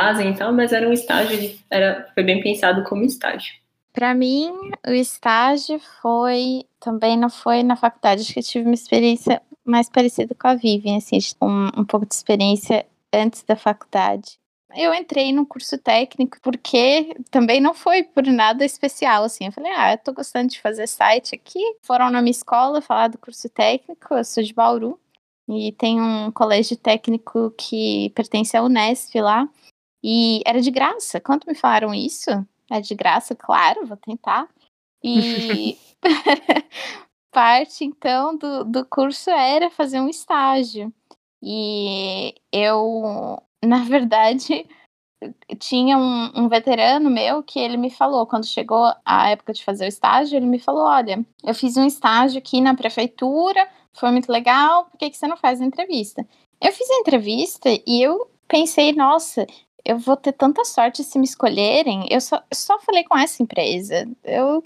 fazem e tal, mas era um estágio, era, foi bem pensado como estágio. Para mim, o estágio foi também não foi na faculdade, acho que eu tive uma experiência mais parecida com a Vivian, assim, um, um pouco de experiência antes da faculdade. Eu entrei no curso técnico porque também não foi por nada especial, assim. Eu falei, ah, eu tô gostando de fazer site aqui. Foram na minha escola falar do curso técnico, eu sou de Bauru. E tem um colégio técnico que pertence à Unesp lá. E era de graça. Quando me falaram isso, é de graça, claro, vou tentar. E parte, então, do, do curso era fazer um estágio. E eu, na verdade, tinha um, um, veterano meu que ele me falou, quando chegou a época de fazer o estágio, ele me falou: Olha, eu fiz um estágio aqui na prefeitura, foi muito legal, por que, que você não faz a entrevista? Eu fiz a entrevista e eu pensei: Nossa, eu vou ter tanta sorte se me escolherem. Eu só, só falei com essa empresa. Eu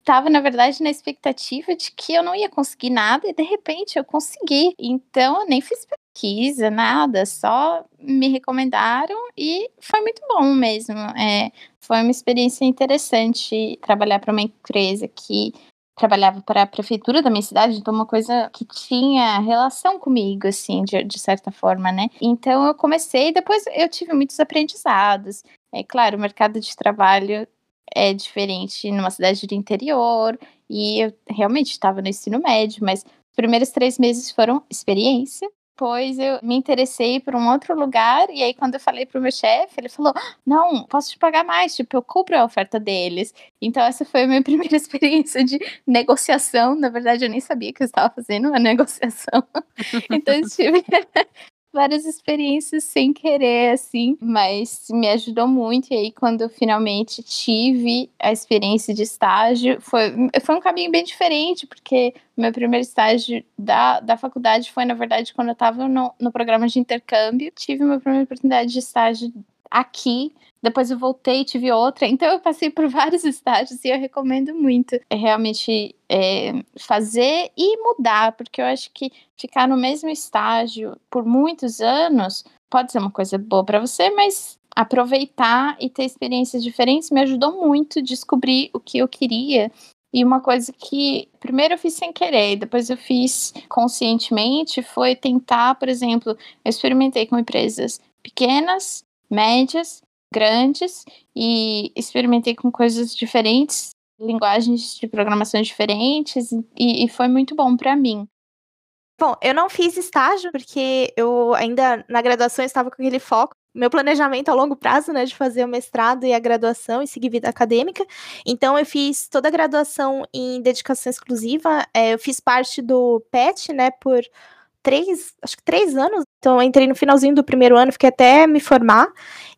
estava, na verdade, na expectativa de que eu não ia conseguir nada e de repente eu consegui. Então eu nem fiz pesquisa, nada, só me recomendaram e foi muito bom mesmo. É, foi uma experiência interessante trabalhar para uma empresa que trabalhava para a prefeitura da minha cidade, então uma coisa que tinha relação comigo, assim, de, de certa forma, né? Então eu comecei, depois eu tive muitos aprendizados. É claro, o mercado de trabalho é diferente numa cidade do interior, e eu realmente estava no ensino médio, mas os primeiros três meses foram experiência, depois eu me interessei por um outro lugar, e aí quando eu falei pro meu chefe, ele falou: Não, posso te pagar mais, tipo, eu cubro a oferta deles. Então, essa foi a minha primeira experiência de negociação. Na verdade, eu nem sabia que eu estava fazendo uma negociação. então, eu tive várias experiências sem querer, assim, mas me ajudou muito. E aí, quando eu finalmente tive a experiência de estágio, foi, foi um caminho bem diferente, porque meu primeiro estágio da, da faculdade foi, na verdade, quando eu estava no, no programa de intercâmbio. Tive minha primeira oportunidade de estágio aqui. Depois eu voltei e tive outra. Então eu passei por vários estágios e eu recomendo muito é realmente é, fazer e mudar, porque eu acho que ficar no mesmo estágio por muitos anos pode ser uma coisa boa para você, mas aproveitar e ter experiências diferentes me ajudou muito a descobrir o que eu queria. E uma coisa que primeiro eu fiz sem querer, depois eu fiz conscientemente foi tentar, por exemplo, eu experimentei com empresas pequenas médias, grandes e experimentei com coisas diferentes, linguagens de programação diferentes e, e foi muito bom para mim. Bom, eu não fiz estágio porque eu ainda na graduação estava com aquele foco meu planejamento a longo prazo, né, de fazer o mestrado e a graduação e seguir vida acadêmica. Então, eu fiz toda a graduação em dedicação exclusiva. É, eu fiz parte do PET, né, por três, acho que três anos. Então, eu entrei no finalzinho do primeiro ano, fiquei até me formar.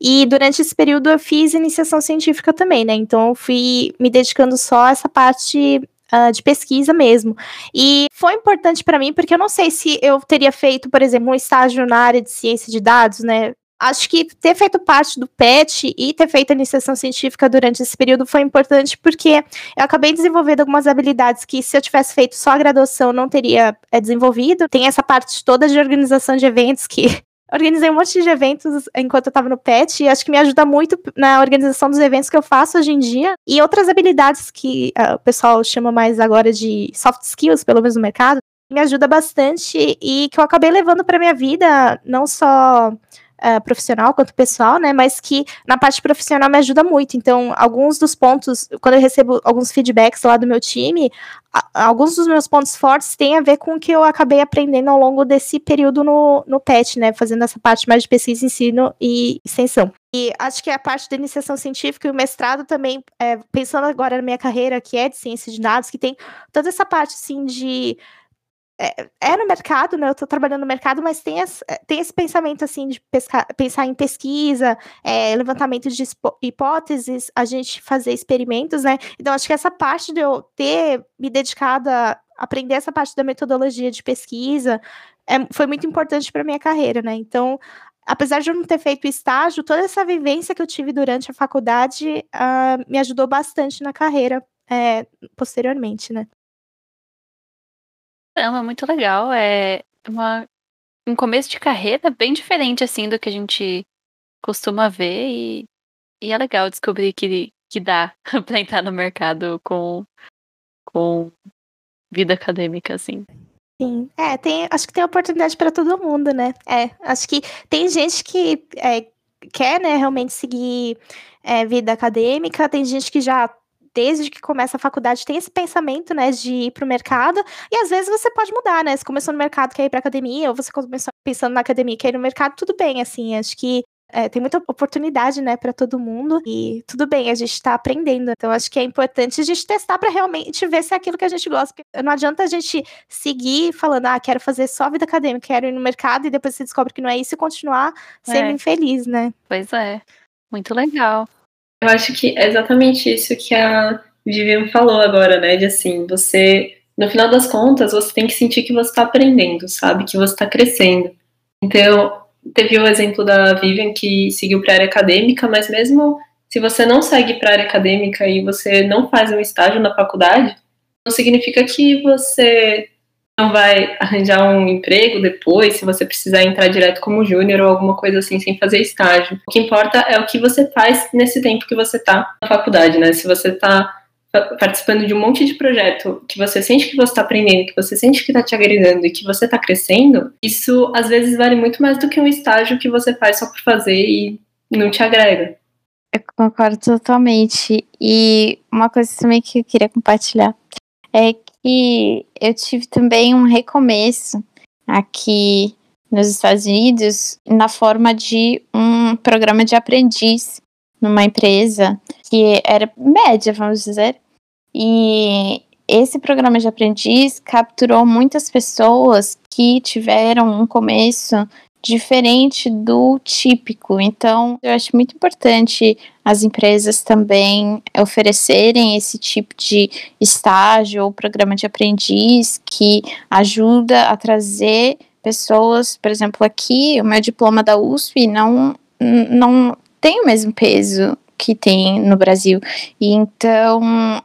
E durante esse período eu fiz iniciação científica também, né? Então, eu fui me dedicando só a essa parte Uh, de pesquisa mesmo. E foi importante para mim, porque eu não sei se eu teria feito, por exemplo, um estágio na área de ciência de dados, né? Acho que ter feito parte do PET e ter feito a iniciação científica durante esse período foi importante porque eu acabei desenvolvendo algumas habilidades que se eu tivesse feito só a graduação não teria é, desenvolvido. Tem essa parte toda de organização de eventos que organizei um monte de eventos enquanto eu estava no PET e acho que me ajuda muito na organização dos eventos que eu faço hoje em dia e outras habilidades que uh, o pessoal chama mais agora de soft skills, pelo menos no mercado, me ajuda bastante e que eu acabei levando para minha vida, não só uh, profissional quanto pessoal, né? Mas que na parte profissional me ajuda muito. Então, alguns dos pontos, quando eu recebo alguns feedbacks lá do meu time, alguns dos meus pontos fortes têm a ver com o que eu acabei aprendendo ao longo desse período no, no PET, né? Fazendo essa parte mais de pesquisa, ensino e extensão. E acho que a parte da iniciação científica e o mestrado também, é, pensando agora na minha carreira, que é de ciência de dados, que tem toda essa parte, assim, de é, é, no mercado, né? Eu estou trabalhando no mercado, mas tem, esse, é, tem esse pensamento assim de pescar, pensar em pesquisa, é, levantamento de hipóteses, a gente fazer experimentos, né? Então, acho que essa parte de eu ter me dedicado a aprender essa parte da metodologia de pesquisa é, foi muito importante para minha carreira, né? Então, apesar de eu não ter feito estágio, toda essa vivência que eu tive durante a faculdade uh, me ajudou bastante na carreira é, posteriormente, né? Caramba, muito legal. É uma, um começo de carreira bem diferente, assim, do que a gente costuma ver. E, e é legal descobrir que, que dá pra entrar no mercado com, com vida acadêmica, assim. Sim, é, tem, acho que tem oportunidade para todo mundo, né? É, acho que tem gente que é, quer, né, realmente seguir é, vida acadêmica, tem gente que já desde que começa a faculdade, tem esse pensamento, né, de ir para o mercado, e às vezes você pode mudar, né? Você começou no mercado, quer ir para academia, ou você começou pensando na academia, quer ir no mercado, tudo bem, assim, acho que é, tem muita oportunidade, né, para todo mundo. E tudo bem, a gente está aprendendo. Então, acho que é importante a gente testar para realmente ver se é aquilo que a gente gosta. Porque não adianta a gente seguir falando, ah, quero fazer só vida acadêmica, quero ir no mercado, e depois você descobre que não é isso e continuar sendo é. infeliz, né? Pois é. Muito legal. Eu acho que é exatamente isso que a Vivian falou agora, né? De assim, você, no final das contas, você tem que sentir que você está aprendendo, sabe? Que você está crescendo. Então, teve o exemplo da Vivian que seguiu para a área acadêmica, mas mesmo se você não segue para a área acadêmica e você não faz um estágio na faculdade, não significa que você não vai arranjar um emprego depois, se você precisar entrar direto como júnior ou alguma coisa assim sem fazer estágio. O que importa é o que você faz nesse tempo que você está na faculdade, né? Se você está participando de um monte de projeto que você sente que você está aprendendo, que você sente que está te agregando e que você está crescendo, isso às vezes vale muito mais do que um estágio que você faz só por fazer e não te agrega. Eu concordo totalmente. E uma coisa também que eu queria compartilhar é que eu tive também um recomeço aqui nos Estados Unidos na forma de um programa de aprendiz numa empresa que era média, vamos dizer. E esse programa de aprendiz capturou muitas pessoas que tiveram um começo diferente do típico. Então, eu acho muito importante as empresas também oferecerem esse tipo de estágio ou programa de aprendiz que ajuda a trazer pessoas, por exemplo, aqui, o meu diploma da USP não, não tem o mesmo peso que tem no Brasil. E então,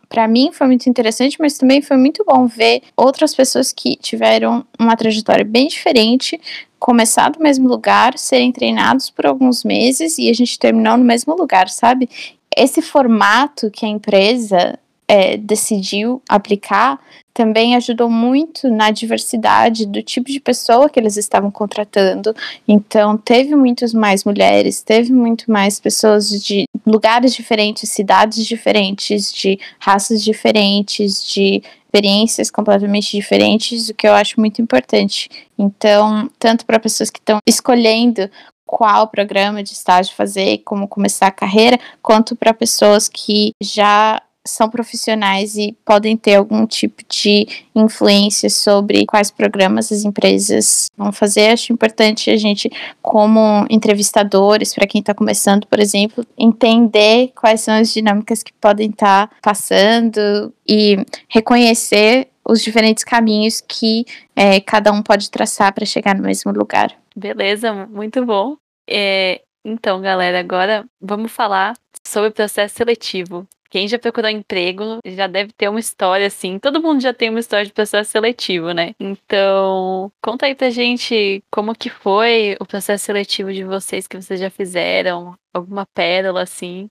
para mim foi muito interessante, mas também foi muito bom ver outras pessoas que tiveram uma trajetória bem diferente, começar do mesmo lugar, serem treinados por alguns meses e a gente terminou no mesmo lugar, sabe? Esse formato que a empresa é, decidiu aplicar também ajudou muito na diversidade do tipo de pessoa que eles estavam contratando. Então, teve muitas mais mulheres, teve muito mais pessoas de lugares diferentes, cidades diferentes, de raças diferentes, de experiências completamente diferentes, o que eu acho muito importante. Então, tanto para pessoas que estão escolhendo qual programa de estágio fazer, como começar a carreira, quanto para pessoas que já são profissionais e podem ter algum tipo de influência sobre quais programas as empresas vão fazer. Acho importante a gente, como entrevistadores, para quem está começando, por exemplo, entender quais são as dinâmicas que podem estar tá passando e reconhecer os diferentes caminhos que é, cada um pode traçar para chegar no mesmo lugar. Beleza, muito bom. É, então, galera, agora vamos falar sobre o processo seletivo. Quem já procurou emprego já deve ter uma história assim. Todo mundo já tem uma história de processo seletivo, né? Então, conta aí pra gente como que foi o processo seletivo de vocês que vocês já fizeram, alguma pérola assim.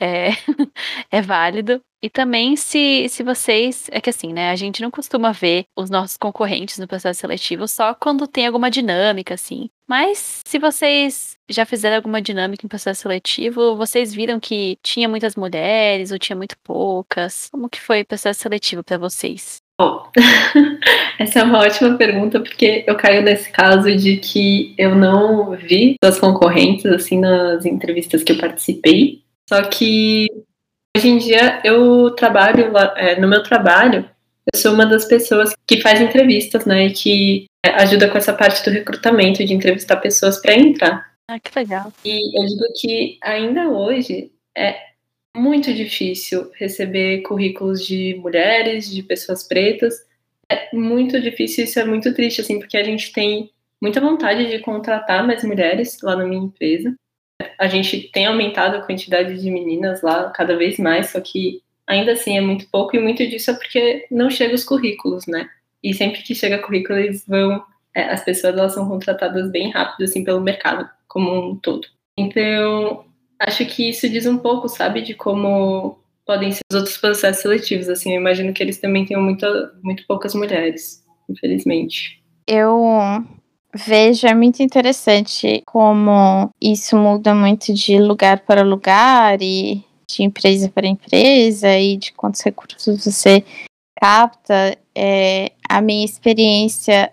É, é válido. E também se, se vocês. É que assim, né? A gente não costuma ver os nossos concorrentes no processo seletivo só quando tem alguma dinâmica, assim. Mas se vocês já fizeram alguma dinâmica em processo seletivo, vocês viram que tinha muitas mulheres ou tinha muito poucas? Como que foi o processo seletivo para vocês? Bom, essa é uma ótima pergunta, porque eu caio nesse caso de que eu não vi as concorrentes, assim, nas entrevistas que eu participei. Só que Hoje em dia eu trabalho é, no meu trabalho, eu sou uma das pessoas que faz entrevistas, né, e que é, ajuda com essa parte do recrutamento, de entrevistar pessoas para entrar. Ah, que legal. E eu digo que ainda hoje é muito difícil receber currículos de mulheres, de pessoas pretas. É muito difícil, isso é muito triste, assim, porque a gente tem muita vontade de contratar mais mulheres lá na minha empresa a gente tem aumentado a quantidade de meninas lá cada vez mais, só que ainda assim é muito pouco e muito disso é porque não chega os currículos, né? E sempre que chega currículo, eles vão. É, as pessoas elas são contratadas bem rápido, assim, pelo mercado como um todo. Então, acho que isso diz um pouco, sabe, de como podem ser os outros processos seletivos. Assim, eu imagino que eles também tenham muita, muito poucas mulheres, infelizmente. Eu vejo é muito interessante como isso muda muito de lugar para lugar e de empresa para empresa e de quantos recursos você capta. É, a minha experiência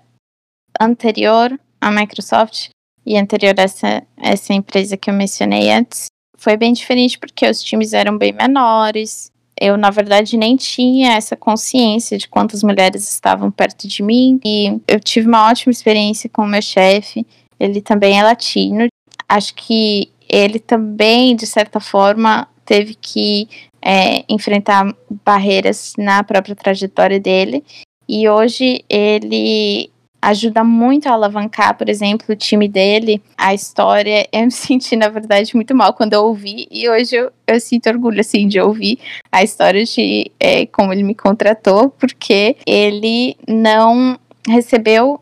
anterior à Microsoft e anterior a essa, essa empresa que eu mencionei antes foi bem diferente porque os times eram bem menores, eu, na verdade, nem tinha essa consciência de quantas mulheres estavam perto de mim. E eu tive uma ótima experiência com o meu chefe. Ele também é latino. Acho que ele também, de certa forma, teve que é, enfrentar barreiras na própria trajetória dele. E hoje ele ajuda muito a alavancar, por exemplo, o time dele, a história. Eu me senti, na verdade, muito mal quando eu ouvi, e hoje eu, eu sinto orgulho, assim, de ouvir a história de é, como ele me contratou, porque ele não recebeu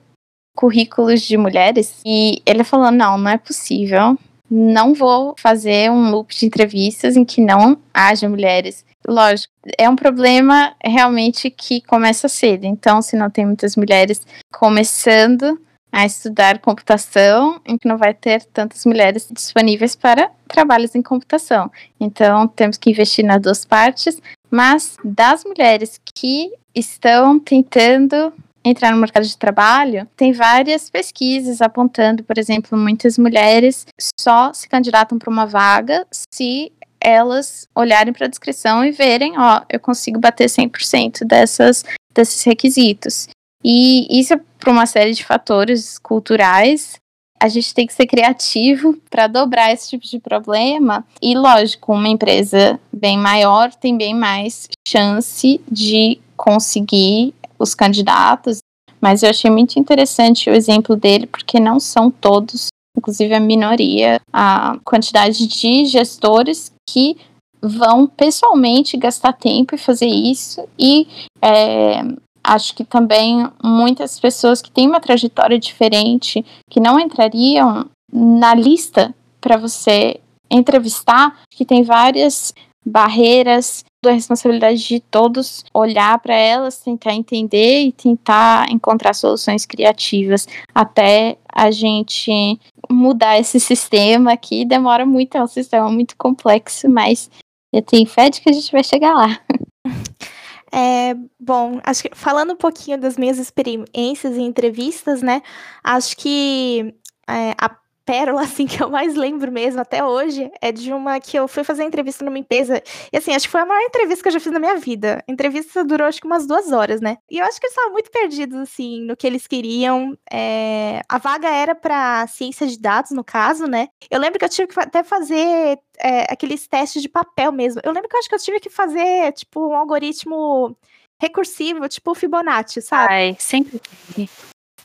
currículos de mulheres e ele falou: não, não é possível. Não vou fazer um loop de entrevistas em que não haja mulheres lógico, é um problema realmente que começa cedo. Então, se não tem muitas mulheres começando a estudar computação, em que não vai ter tantas mulheres disponíveis para trabalhos em computação. Então, temos que investir nas duas partes, mas das mulheres que estão tentando entrar no mercado de trabalho, tem várias pesquisas apontando, por exemplo, muitas mulheres só se candidatam para uma vaga se elas olharem para a descrição e verem, ó, eu consigo bater 100% dessas, desses requisitos. E isso, por uma série de fatores culturais, a gente tem que ser criativo para dobrar esse tipo de problema. E lógico, uma empresa bem maior tem bem mais chance de conseguir os candidatos. Mas eu achei muito interessante o exemplo dele, porque não são todos, inclusive a minoria, a quantidade de gestores que vão pessoalmente gastar tempo e fazer isso. E é, acho que também muitas pessoas que têm uma trajetória diferente, que não entrariam na lista para você entrevistar, que tem várias barreiras, a responsabilidade de todos olhar para elas, tentar entender e tentar encontrar soluções criativas até a gente mudar esse sistema que demora muito, é um sistema muito complexo, mas eu tenho fé de que a gente vai chegar lá. É, bom, acho que falando um pouquinho das minhas experiências em entrevistas, né? Acho que é, a pérola, assim, que eu mais lembro mesmo até hoje é de uma que eu fui fazer entrevista numa empresa. E assim, acho que foi a maior entrevista que eu já fiz na minha vida. A entrevista durou acho que umas duas horas, né? E eu acho que eles estavam muito perdidos, assim, no que eles queriam. É... A vaga era para ciência de dados, no caso, né? Eu lembro que eu tive que até fazer é, aqueles testes de papel mesmo. Eu lembro que eu acho que eu tive que fazer, tipo, um algoritmo recursivo, tipo Fibonacci, sabe? Ai, sempre.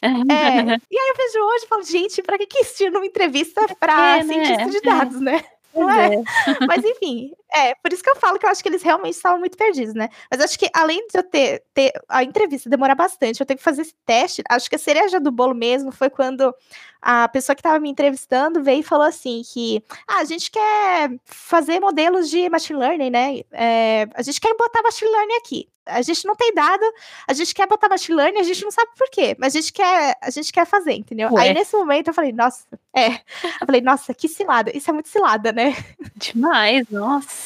É, e aí eu vejo hoje e falo, gente, pra que, que isso numa entrevista pra é, né? cientista de dados, né? Não é? é. Mas enfim, é, por isso que eu falo que eu acho que eles realmente estavam muito perdidos, né? Mas acho que além de eu ter, ter a entrevista demorar bastante, eu tenho que fazer esse teste, acho que a cereja do bolo mesmo foi quando a pessoa que estava me entrevistando veio e falou assim que ah, a gente quer fazer modelos de machine learning, né? É, a gente quer botar machine learning aqui a gente não tem dado, a gente quer botar machine learning, a gente não sabe por quê, mas a gente quer, a gente quer fazer, entendeu? Ué. Aí nesse momento eu falei, nossa, é. Eu falei, nossa, que cilada. Isso é muito cilada, né? Demais, nossa.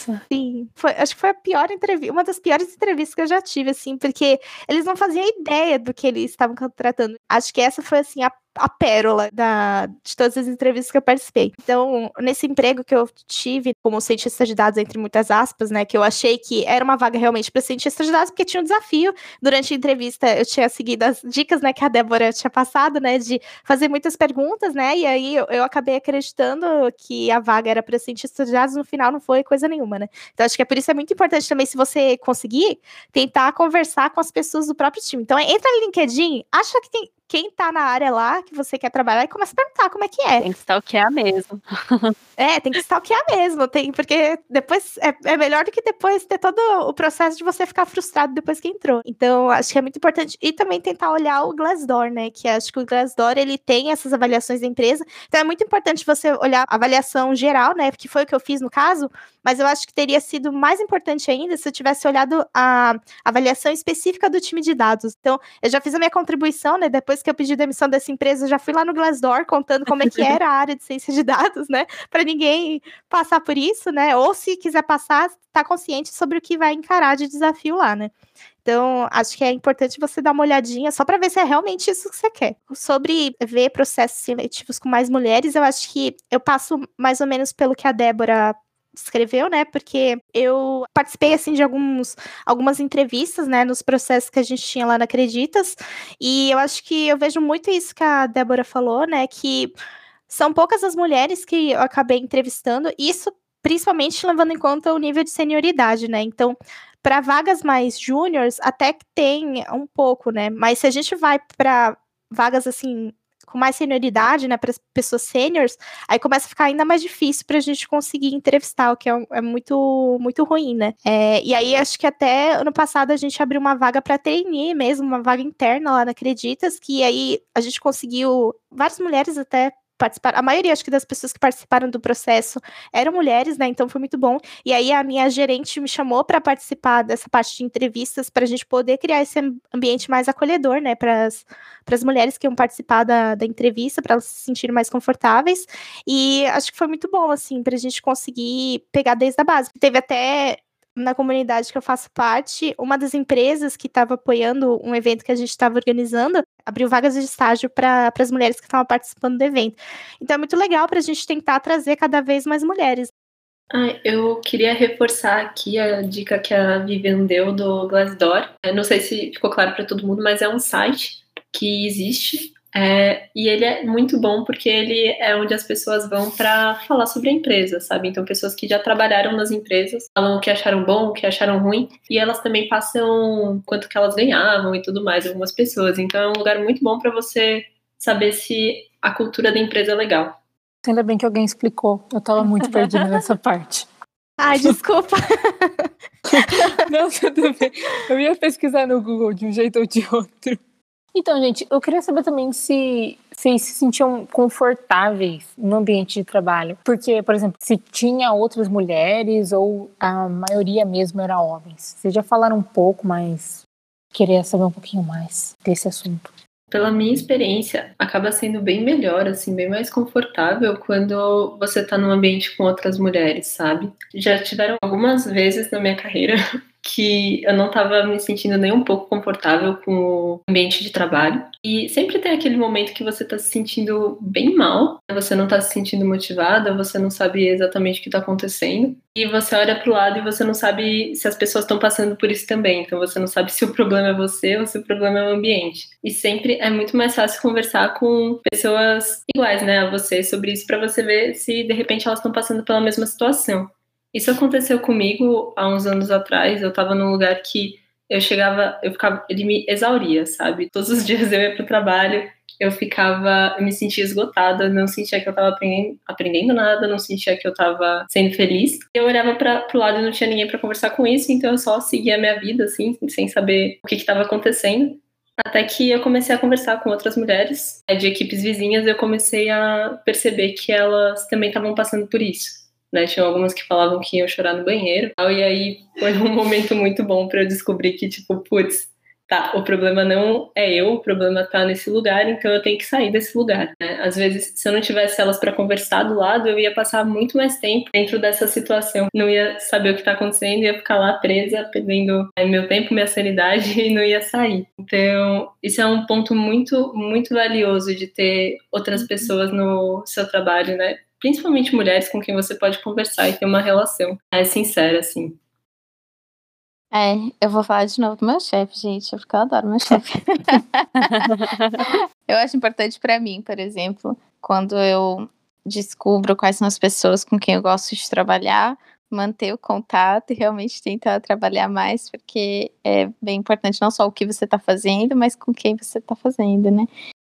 Sim, foi, acho que foi a pior entrevista, uma das piores entrevistas que eu já tive, assim, porque eles não faziam ideia do que eles estavam contratando. Acho que essa foi, assim, a a pérola da, de todas as entrevistas que eu participei. Então, nesse emprego que eu tive como cientista de dados, entre muitas aspas, né, que eu achei que era uma vaga realmente para cientista de dados, porque tinha um desafio. Durante a entrevista, eu tinha seguido as dicas, né, que a Débora tinha passado, né, de fazer muitas perguntas, né, e aí eu, eu acabei acreditando que a vaga era para cientista de dados, no final não foi coisa nenhuma, né. Então, acho que é por isso é muito importante também, se você conseguir, tentar conversar com as pessoas do próprio time. Então, entra no LinkedIn, acha que tem quem tá na área lá que você quer trabalhar e começa a perguntar como é que é. Tem que stalkear mesmo. é, tem que stalkear mesmo, tem, porque depois é, é, melhor do que depois ter todo o processo de você ficar frustrado depois que entrou. Então, acho que é muito importante. E também tentar olhar o Glassdoor, né? Que acho que o Glassdoor ele tem essas avaliações da empresa. Então é muito importante você olhar a avaliação geral, né? Que foi o que eu fiz no caso, mas eu acho que teria sido mais importante ainda se eu tivesse olhado a avaliação específica do time de dados. Então, eu já fiz a minha contribuição, né? Depois que eu pedi demissão dessa empresa, já fui lá no Glassdoor contando como é que era a área de ciência de dados, né? Para ninguém passar por isso, né? Ou se quiser passar, tá consciente sobre o que vai encarar de desafio lá, né? Então, acho que é importante você dar uma olhadinha só para ver se é realmente isso que você quer. Sobre ver processos seletivos com mais mulheres, eu acho que eu passo mais ou menos pelo que a Débora escreveu, né? Porque eu participei assim de alguns, algumas entrevistas, né, nos processos que a gente tinha lá na Acreditas, e eu acho que eu vejo muito isso que a Débora falou, né, que são poucas as mulheres que eu acabei entrevistando, isso principalmente levando em conta o nível de senioridade, né? Então, para vagas mais júniores, até que tem um pouco, né? Mas se a gente vai para vagas assim com mais senioridade, né, para as pessoas sêniores, aí começa a ficar ainda mais difícil para a gente conseguir entrevistar, o que é, é muito, muito ruim, né? É, e aí acho que até ano passado a gente abriu uma vaga para trainee mesmo, uma vaga interna lá na Acreditas, que aí a gente conseguiu várias mulheres até participaram, a maioria, acho que das pessoas que participaram do processo eram mulheres, né? Então foi muito bom. E aí a minha gerente me chamou para participar dessa parte de entrevistas para a gente poder criar esse ambiente mais acolhedor, né? Para as mulheres que iam participar da, da entrevista, para elas se sentirem mais confortáveis. E acho que foi muito bom, assim, para a gente conseguir pegar desde a base. Teve até na comunidade que eu faço parte, uma das empresas que estava apoiando um evento que a gente estava organizando abriu vagas de estágio para as mulheres que estavam participando do evento. Então é muito legal para a gente tentar trazer cada vez mais mulheres. Ah, eu queria reforçar aqui a dica que a Vivian deu do Glassdoor. Eu não sei se ficou claro para todo mundo, mas é um site que existe É, e ele é muito bom porque ele é onde as pessoas vão para falar sobre a empresa, sabe? Então, pessoas que já trabalharam nas empresas falam o que acharam bom, o que acharam ruim, e elas também passam quanto que elas ganhavam e tudo mais, algumas pessoas. Então, é um lugar muito bom para você saber se a cultura da empresa é legal. Ainda bem que alguém explicou, eu estava muito perdida nessa parte. Ai, desculpa. Não, tudo bem. Eu ia pesquisar no Google de um jeito ou de outro. Então, gente, eu queria saber também se vocês se sentiam confortáveis no ambiente de trabalho. Porque, por exemplo, se tinha outras mulheres ou a maioria mesmo era homens. Vocês já falaram um pouco, mas queria saber um pouquinho mais desse assunto pela minha experiência, acaba sendo bem melhor, assim, bem mais confortável quando você tá num ambiente com outras mulheres, sabe? Já tiveram algumas vezes na minha carreira que eu não estava me sentindo nem um pouco confortável com o ambiente de trabalho. E sempre tem aquele momento que você está se sentindo bem mal, você não está se sentindo motivada, você não sabe exatamente o que está acontecendo. E você olha para o lado e você não sabe se as pessoas estão passando por isso também. Então você não sabe se o problema é você ou se o problema é o ambiente. E sempre é muito mais fácil conversar com pessoas iguais, né, a você sobre isso para você ver se de repente elas estão passando pela mesma situação. Isso aconteceu comigo há uns anos atrás. Eu tava num lugar que eu chegava, eu ficava, ele me exauria, sabe? Todos os dias eu ia pro trabalho, eu ficava, eu me sentia esgotada, não sentia que eu tava aprendendo, aprendendo nada, não sentia que eu tava sendo feliz. Eu olhava para pro lado e não tinha ninguém para conversar com isso, então eu só seguia a minha vida assim, sem saber o que estava acontecendo. Até que eu comecei a conversar com outras mulheres né, de equipes vizinhas, eu comecei a perceber que elas também estavam passando por isso né? Tinha algumas que falavam que iam chorar no banheiro. E aí foi um momento muito bom para eu descobrir que, tipo, putz, tá, o problema não é eu, o problema tá nesse lugar, então eu tenho que sair desse lugar, né? Às vezes, se eu não tivesse elas para conversar do lado, eu ia passar muito mais tempo dentro dessa situação. Não ia saber o que tá acontecendo, ia ficar lá presa, perdendo né, meu tempo, minha sanidade e não ia sair. Então, isso é um ponto muito, muito valioso de ter outras pessoas no seu trabalho, né? Principalmente mulheres com quem você pode conversar e ter uma relação é sincera, assim. É, eu vou falar de novo do meu chefe, gente, porque eu adoro meu chefe. eu acho importante para mim, por exemplo, quando eu descubro quais são as pessoas com quem eu gosto de trabalhar, manter o contato e realmente tentar trabalhar mais, porque é bem importante não só o que você está fazendo, mas com quem você está fazendo, né?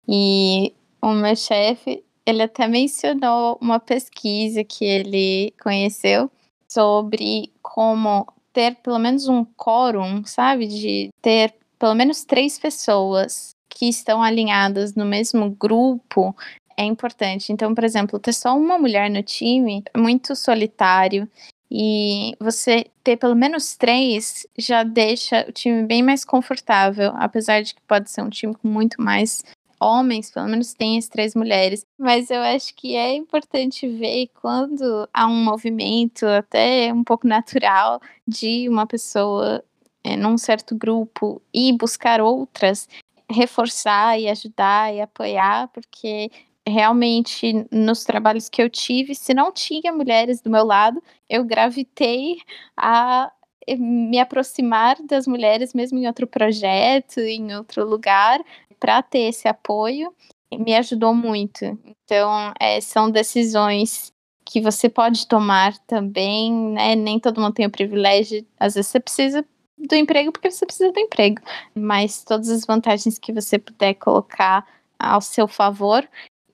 E o meu chefe, ele até mencionou uma pesquisa que ele conheceu sobre como ter pelo menos um quórum, sabe? De ter pelo menos três pessoas que estão alinhadas no mesmo grupo é importante. Então, por exemplo, ter só uma mulher no time é muito solitário. E você ter pelo menos três já deixa o time bem mais confortável, apesar de que pode ser um time com muito mais homens, pelo menos tem as três mulheres. Mas eu acho que é importante ver quando há um movimento até um pouco natural de uma pessoa é, num certo grupo e buscar outras, reforçar e ajudar e apoiar, porque realmente nos trabalhos que eu tive, se não tinha mulheres do meu lado, eu gravitei a eh, me aproximar das mulheres mesmo em outro projeto, em outro lugar, para ter esse apoio me ajudou muito. Então, é, são decisões que você pode tomar também, né? Nem todo mundo tem o privilégio. Às vezes você precisa do emprego porque você precisa do emprego, mas todas as vantagens que você puder colocar ao seu favor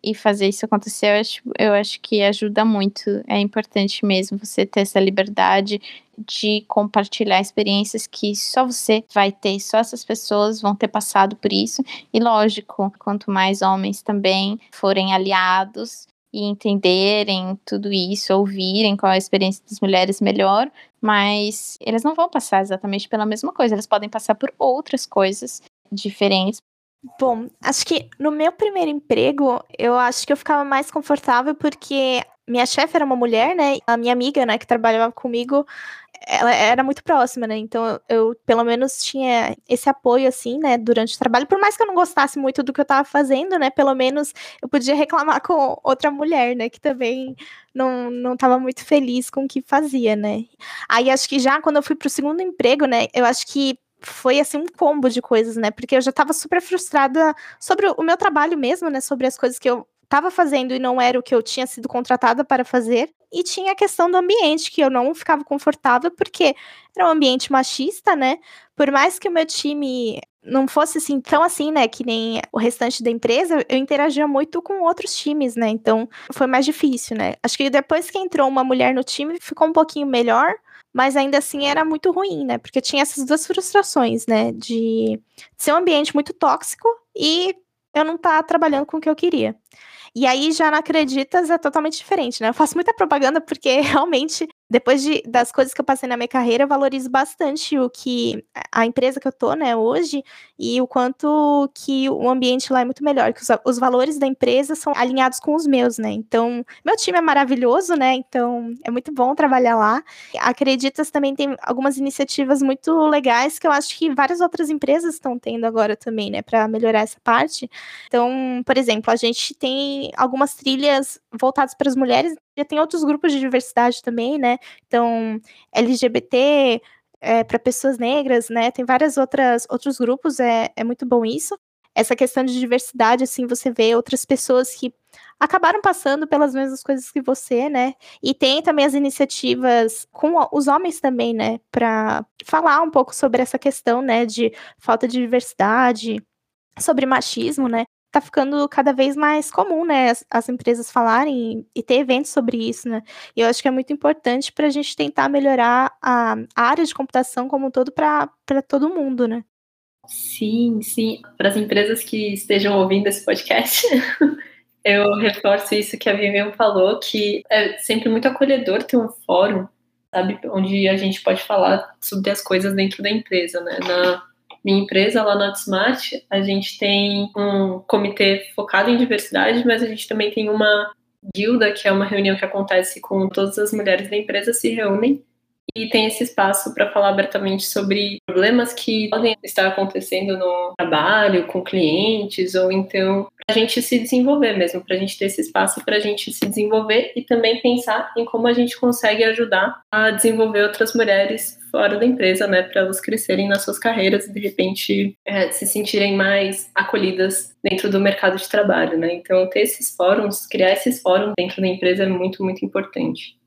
e fazer isso acontecer, eu acho, eu acho que ajuda muito. É importante mesmo você ter essa liberdade de compartilhar experiências que só você vai ter, só essas pessoas vão ter passado por isso. E lógico, quanto mais homens também forem aliados e entenderem tudo isso, ouvirem qual é a experiência das mulheres melhor, mas eles não vão passar exatamente pela mesma coisa, eles podem passar por outras coisas diferentes. Bom, acho que no meu primeiro emprego, eu acho que eu ficava mais confortável porque minha chefe era uma mulher, né? A minha amiga, né, que trabalhava comigo, ela era muito próxima, né? Então eu, pelo menos tinha esse apoio assim, né, durante o trabalho, por mais que eu não gostasse muito do que eu tava fazendo, né, pelo menos eu podia reclamar com outra mulher, né, que também não não tava muito feliz com o que fazia, né? Aí acho que já quando eu fui pro segundo emprego, né, eu acho que foi assim um combo de coisas, né? Porque eu já estava super frustrada sobre o meu trabalho mesmo, né? Sobre as coisas que eu estava fazendo e não era o que eu tinha sido contratada para fazer. E tinha a questão do ambiente, que eu não ficava confortável, porque era um ambiente machista, né? Por mais que o meu time não fosse assim tão assim, né, que nem o restante da empresa, eu interagia muito com outros times, né? Então foi mais difícil, né? Acho que depois que entrou uma mulher no time, ficou um pouquinho melhor, mas ainda assim era muito ruim, né? Porque tinha essas duas frustrações, né? De ser um ambiente muito tóxico e eu não estar tá trabalhando com o que eu queria. E aí, já na Acreditas é totalmente diferente, né? Eu faço muita propaganda porque realmente depois de, das coisas que eu passei na minha carreira, eu valorizo bastante o que a empresa que eu tô, né, hoje, e o quanto que o ambiente lá é muito melhor, que os, os valores da empresa são alinhados com os meus, né? Então, meu time é maravilhoso, né? Então, é muito bom trabalhar lá. Acreditas também tem algumas iniciativas muito legais que eu acho que várias outras empresas estão tendo agora também, né, para melhorar essa parte. Então, por exemplo, a gente tem algumas trilhas voltadas para as mulheres, já tem outros grupos de diversidade também, né? Então, LGBT, é, para pessoas negras, né? Tem várias outras outros grupos, é, é muito bom isso. Essa questão de diversidade, assim, você vê outras pessoas que acabaram passando pelas mesmas coisas que você, né? E tem também as iniciativas com os homens também, né? Para falar um pouco sobre essa questão, né? De falta de diversidade, sobre machismo, né? Tá ficando cada vez mais comum, né, as, as, empresas falarem e ter eventos sobre isso, né? E eu acho que é muito importante para a gente tentar melhorar a, a, área de computação como um todo para todo mundo, né? Sim, sim. Para as empresas que estejam ouvindo esse podcast, eu reforço isso que a Vivian falou, que é sempre muito acolhedor ter um fórum, sabe, onde a gente pode falar sobre as coisas dentro da empresa, né? Na, minha empresa, lá na Smart, a gente tem um comitê focado em diversidade, mas a gente também tem uma guilda, que é uma reunião que acontece com todas as mulheres da empresa se reúnem e tem esse espaço para falar abertamente sobre problemas que podem estar acontecendo no trabalho, com clientes, ou então a gente se desenvolver mesmo, para a gente ter esse espaço para a gente se desenvolver e também pensar em como a gente consegue ajudar a desenvolver outras mulheres fora da empresa, né, para elas crescerem nas suas carreiras e de repente é, se sentirem mais acolhidas dentro do mercado de trabalho, né? Então ter esses fóruns, criar esses fóruns dentro da empresa é muito muito importante.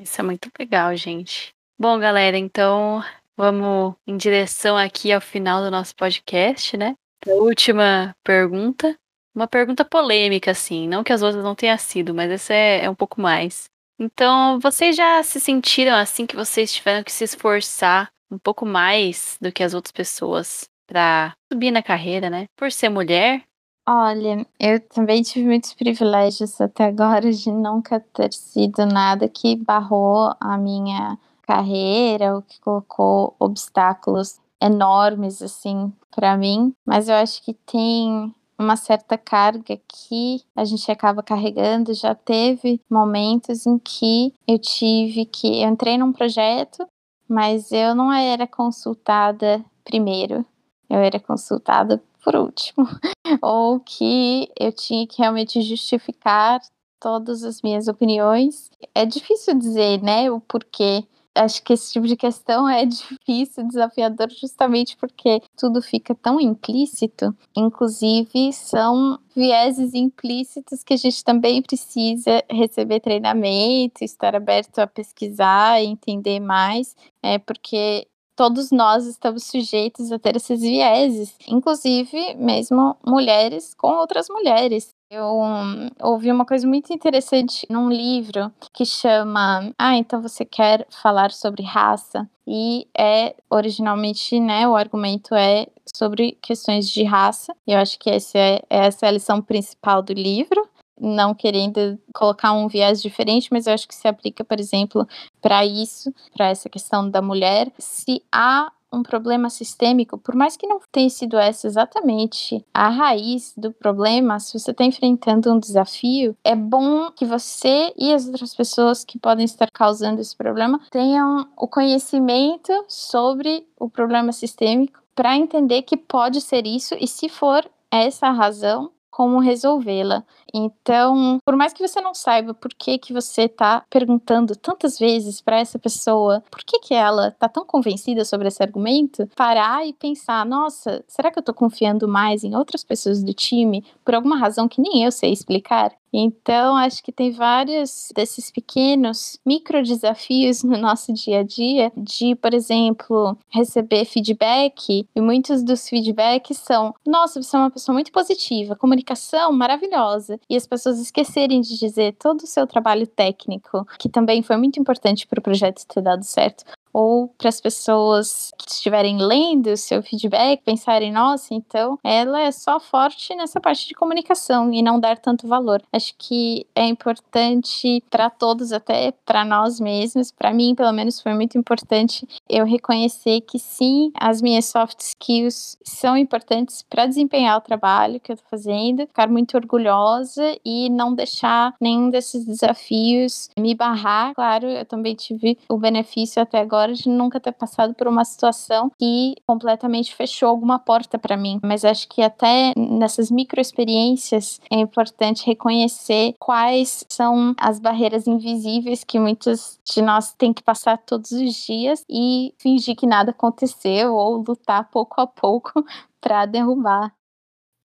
Isso é muito legal, gente. Bom, galera, então vamos em direção aqui ao final do nosso podcast, né? A última pergunta. Uma pergunta polêmica, assim. Não que as outras não tenham sido, mas essa é, é um pouco mais. Então, vocês já se sentiram assim que vocês tiveram que se esforçar um pouco mais do que as outras pessoas para subir na carreira, né? Por ser mulher? Olha, eu também tive muitos privilégios até agora de nunca ter sido nada que barrou a minha carreira, o que colocou obstáculos enormes assim para mim, mas eu acho que tem uma certa carga que a gente acaba carregando. Já teve momentos em que eu tive que eu entrei num projeto, mas eu não era consultada primeiro. Eu era consultada por último, ou que eu tinha que realmente justificar todas as minhas opiniões. É difícil dizer, né, o porquê acho que esse tipo de questão é difícil, desafiador, justamente porque tudo fica tão implícito. Inclusive, são vieses implícitos que a gente também precisa receber treinamento, estar aberto a pesquisar, entender mais, é porque todos nós estamos sujeitos a ter esses vieses, inclusive mesmo mulheres com outras mulheres. Eu um, ouvi uma coisa muito interessante num livro que chama Ah, então você quer falar sobre raça? E é originalmente, né, o argumento é sobre questões de raça. Eu acho que essa é, essa é a lição principal do livro não querendo colocar um viés diferente, mas eu acho que se aplica, por exemplo, para isso, para essa questão da mulher. Se há um problema sistêmico, por mais que não tenha sido essa exatamente a raiz do problema, se você está enfrentando um desafio, é bom que você e as outras pessoas que podem estar causando esse problema tenham o conhecimento sobre o problema sistêmico para entender que pode ser isso e se for essa razão, como resolvê-la. Então, por mais que você não saiba por que que você está perguntando tantas vezes para essa pessoa, por que que ela está tão convencida sobre esse argumento, parar e pensar, nossa, será que eu estou confiando mais em outras pessoas do time por alguma razão que nem eu sei explicar? Então, acho que tem vários desses pequenos micro desafios no nosso dia a dia, de, por exemplo, receber feedback, e muitos dos feedbacks são: nossa, você é uma pessoa muito positiva, comunicação maravilhosa, e as pessoas esquecerem de dizer todo o seu trabalho técnico, que também foi muito importante para o projeto ter dado certo, ou para as pessoas que estiverem lendo o seu feedback pensarem, nossa, então ela é só forte nessa parte de comunicação e não dar tanto valor. Acho que é importante para todos, até para nós mesmos, para mim, pelo menos, foi muito importante eu reconhecer que sim, as minhas soft skills são importantes para desempenhar o trabalho que eu estou fazendo, ficar muito orgulhosa e não deixar nenhum desses desafios me barrar. Claro, eu também tive o benefício até agora de nunca ter passado por uma situação que completamente fechou alguma porta para mim. Mas acho que até nessas micro experiências é importante reconhecer quais são as barreiras invisíveis que muitos de nós têm que passar todos os dias e fingir que nada aconteceu ou lutar pouco a pouco para derrubar.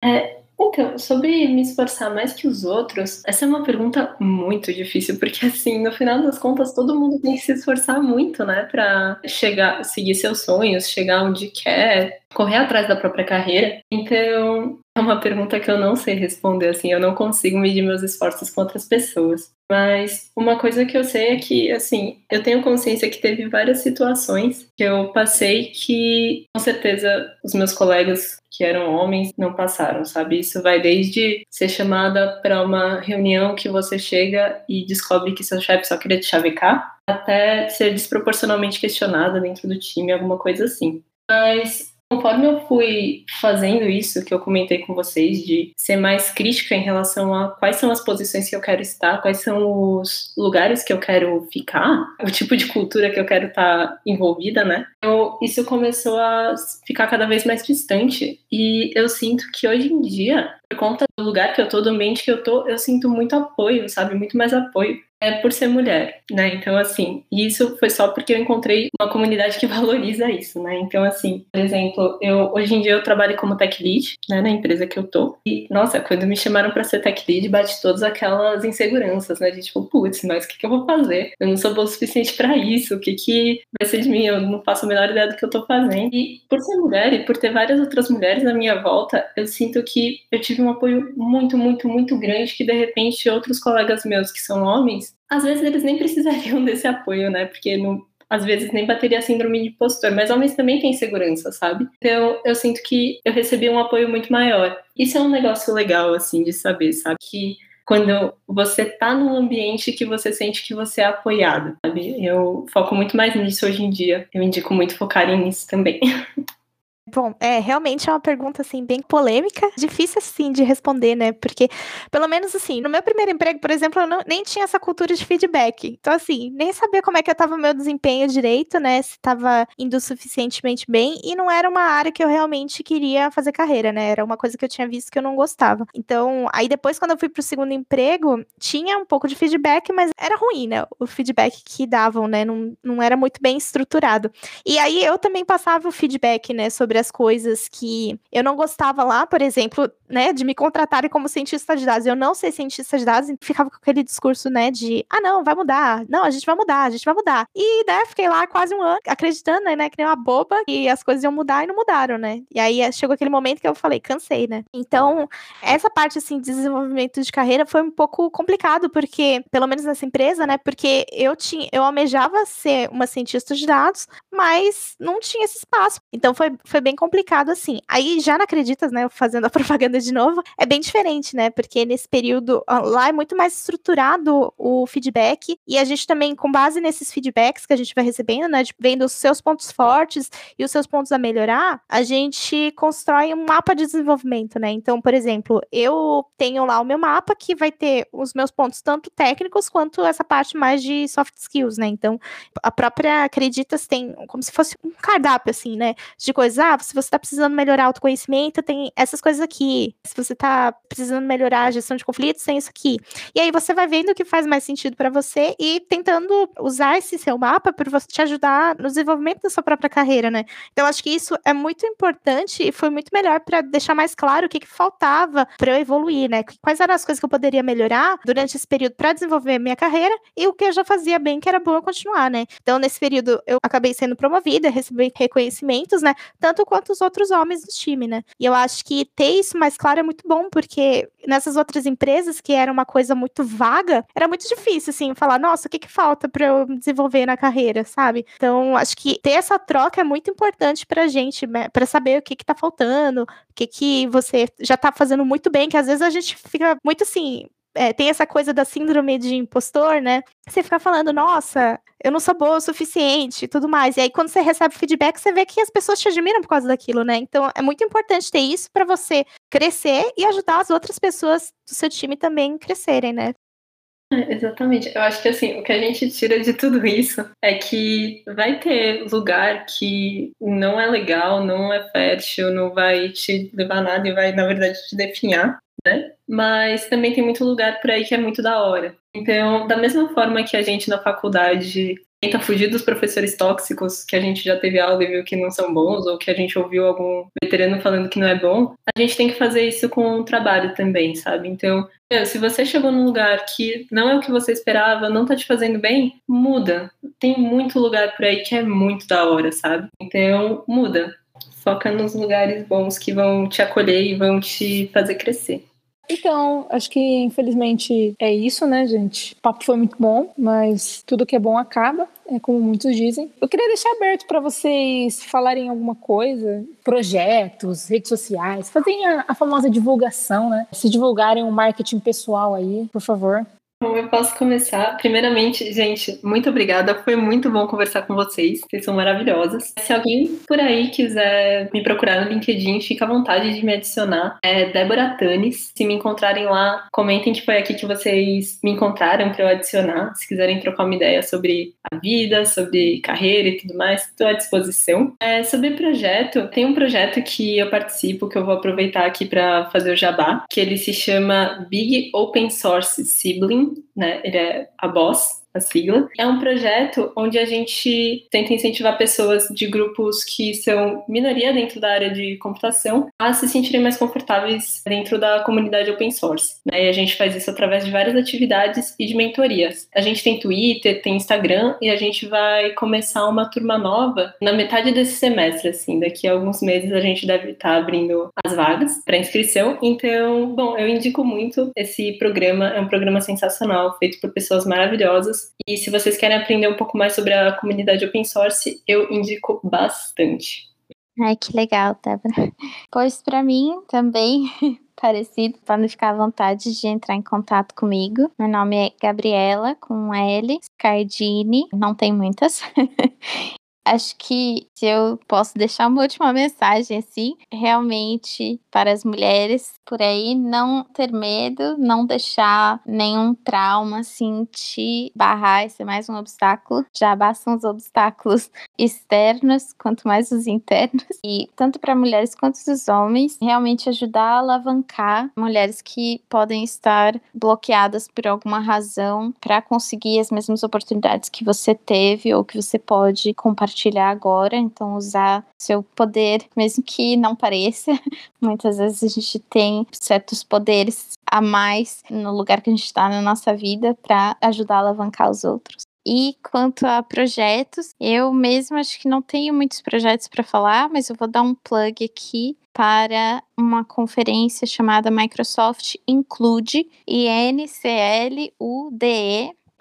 É, então, sobre me esforçar mais que os outros, essa é uma pergunta muito difícil, porque assim, no final das contas, todo mundo tem que se esforçar muito, né, para chegar, seguir seus sonhos, chegar onde quer, correr atrás da própria carreira. Então, é uma pergunta que eu não sei responder, assim, eu não consigo medir meus esforços com outras pessoas. Mas uma coisa que eu sei é que, assim, eu tenho consciência que teve várias situações que eu passei que, com certeza, os meus colegas que eram homens não passaram, sabe? Isso vai desde ser chamada para uma reunião que você chega e descobre que seu chefe só queria te chavecar, até ser desproporcionalmente questionada dentro do time, alguma coisa assim. Mas Conforme eu fui fazendo isso que eu comentei com vocês, de ser mais crítica em relação a quais são as posições que eu quero estar, quais são os lugares que eu quero ficar, o tipo de cultura que eu quero estar envolvida, né? Eu, isso começou a ficar cada vez mais distante. E eu sinto que hoje em dia, por conta do lugar que eu tô, do ambiente que eu tô, eu sinto muito apoio, sabe? Muito mais apoio é por ser mulher, né? Então, assim, isso foi só porque eu encontrei uma comunidade que valoriza isso, né? Então, assim, por exemplo, eu hoje em dia eu trabalho como tech lead, né, na empresa que eu tô. E, nossa, quando me chamaram para ser tech lead, bate todas aquelas inseguranças, né? De tipo, putz, mas o que, que eu vou fazer? Eu não sou boa o suficiente para isso, o que, que vai ser de mim? Eu não faço a menor ideia do que eu tô fazendo. E por ser mulher e por ter várias outras mulheres à minha volta, eu sinto que eu tive um apoio muito, muito, muito grande que de repente outros colegas meus que são homens às vezes eles nem precisariam desse apoio, né? Porque não, às vezes nem bateria síndrome de impostor, mas homens também têm segurança, sabe? Então eu sinto que eu recebi um apoio muito maior. Isso é um negócio legal, assim, de saber, sabe? Que quando você tá num ambiente que você sente que você é apoiado, sabe? Eu foco muito mais nisso hoje em dia. Eu indico muito focar nisso também. Bom, é, realmente é uma pergunta, assim, bem polêmica, difícil, assim, de responder, né, porque, pelo menos, assim, no meu primeiro emprego, por exemplo, eu não, nem tinha essa cultura de feedback, então, assim, nem sabia como é que eu tava meu desempenho direito, né, se tava indo suficientemente bem, e não era uma área que eu realmente queria fazer carreira, né, era uma coisa que eu tinha visto que eu não gostava. Então, aí depois, quando eu fui pro segundo emprego, tinha um pouco de feedback, mas era ruim, né, o feedback que davam, né, não, não era muito bem estruturado. E aí eu também passava o feedback, né, sobre as coisas que eu não gostava lá, por exemplo, né, de me contratarem como cientista de dados. Eu não sei cientista de dados, e ficava com aquele discurso, né, de, ah, não, vai mudar. Não, a gente vai mudar, a gente vai mudar. E, né, fiquei lá quase um ano acreditando, né, que nem uma boba, que as coisas iam mudar e não mudaram, né? E aí eh, chegou aquele momento que eu falei, cansei, né? Então, essa parte, assim, de desenvolvimento de carreira foi um pouco complicado, porque, pelo menos nessa empresa, né, porque eu tinha, eu almejava ser uma cientista de dados, mas não tinha esse espaço. Então, foi, foi bem bem complicado assim. Aí já na Acreditas, né, fazendo a propaganda de novo, é bem diferente, né? Porque nesse período lá é muito mais estruturado o feedback e a gente também com base nesses feedbacks que a gente vai recebendo, né, vendo os seus pontos fortes e os seus pontos a melhorar, a gente constrói um mapa de desenvolvimento, né? Então, por exemplo, eu tenho lá o meu mapa que vai ter os meus pontos tanto técnicos quanto essa parte mais de soft skills, né? Então, a própria Acreditas tem como se fosse um cardápio assim, né, de coisas, ah, se você está precisando melhorar autoconhecimento, tem essas coisas aqui. Se você tá precisando melhorar a gestão de conflitos, tem isso aqui. E aí você vai vendo o que faz mais sentido para você e tentando usar esse seu mapa para te ajudar no desenvolvimento da sua própria carreira, né? Então acho que isso é muito importante e foi muito melhor para deixar mais claro o que, que faltava para eu evoluir, né? Quais eram as coisas que eu poderia melhorar durante esse período para desenvolver minha carreira e o que eu já fazia bem que era bom eu continuar, né? Então nesse período eu acabei sendo promovida, recebi reconhecimentos, né? Tanto quanto os outros homens do time, né? E eu acho que ter isso mais claro é muito bom, porque nessas outras empresas que era uma coisa muito vaga, era muito difícil, assim, falar, nossa, o que que falta para eu desenvolver na carreira, sabe? Então, acho que ter essa troca é muito importante pra gente, né? para saber o que que tá faltando, o que que você já tá fazendo muito bem, que às vezes a gente fica muito assim, é, tem essa coisa da síndrome de impostor, né? Você fica falando, nossa, eu não sou boa o suficiente e tudo mais. E aí, quando você recebe feedback, você vê que as pessoas te admiram por causa daquilo, né? Então, é muito importante ter isso para você crescer e ajudar as outras pessoas do seu time também crescerem, né? É, exatamente. Eu acho que assim, o que a gente tira de tudo isso é que vai ter lugar que não é legal, não é fértil, não vai te levar nada e vai, na verdade, te definhar né? Mas também tem muito lugar por aí que é muito da hora. Então, da mesma forma que a gente na faculdade tenta fugir dos professores tóxicos que a gente já teve aula e viu que não são bons, ou que a gente ouviu algum veterano falando que não é bom, a gente tem que fazer isso com o trabalho também, sabe? Então, se você chegou num lugar que não é o que você esperava, não tá te fazendo bem, muda. Tem muito lugar por aí que é muito da hora, sabe? Então, muda. Foca nos lugares bons que vão te acolher e vão te fazer crescer. Então, acho que infelizmente é isso, né, gente? O papo foi muito bom, mas tudo que é bom acaba, é como muitos dizem. Eu queria deixar aberto para vocês falarem alguma coisa, projetos, redes sociais, fazerem a, a famosa divulgação, né? Se divulgarem um marketing pessoal aí, por favor. Bom, eu posso começar. Primeiramente, gente, muito obrigada. Foi muito bom conversar com vocês. Vocês são maravilhosas. Se alguém por aí quiser me procurar no LinkedIn, fica à vontade de me adicionar. É Débora Tanis. Se me encontrarem lá, comentem que foi aqui que vocês me encontraram para eu adicionar. Se quiserem trocar uma ideia sobre a vida, sobre carreira e tudo mais, estou à disposição. É, sobre projeto, tem um projeto que eu participo, que eu vou aproveitar aqui para fazer o jabá, que ele se chama Big Open Source Sibling né? Ele é a Boss, a sigla. É um projeto onde a gente tenta incentivar pessoas de grupos que são minoria dentro da área de computação a se sentirem mais confortáveis dentro da comunidade open source. Né? E a gente faz isso através de várias atividades e de mentorias. A gente tem Twitter, tem Instagram e a gente vai começar uma turma nova na metade desse semestre, assim. Daqui a alguns meses a gente deve estar abrindo as vagas para inscrição. Então, bom, eu indico muito esse programa. É um programa sensacional, feito por pessoas maravilhosas e se vocês querem aprender um pouco mais sobre a comunidade open source, eu indico bastante. Ai, que legal, Débora. Pois para mim também parecido, não ficar à vontade de entrar em contato comigo. Meu nome é Gabriela, com L, Cardini, não tem muitas. Acho que se eu posso deixar uma última mensagem, assim, realmente para as mulheres por aí, não ter medo, não deixar nenhum trauma, assim, te barrar e ser mais um obstáculo. Já bastam os obstáculos externos, quanto mais os internos. E tanto para mulheres quanto os homens, realmente ajudar a alavancar mulheres que podem estar bloqueadas por alguma razão para conseguir as mesmas oportunidades que você teve ou que você pode compartilhar compartilhar agora, então usar seu poder, mesmo que não pareça. Muitas vezes a gente tem certos poderes a mais no lugar que a gente está na nossa vida para ajudar a alavancar os outros. E quanto a projetos, eu mesma acho que não tenho muitos projetos para falar, mas eu vou dar um plug aqui para uma conferência chamada Microsoft Include, I-N-C-L-U-D-E,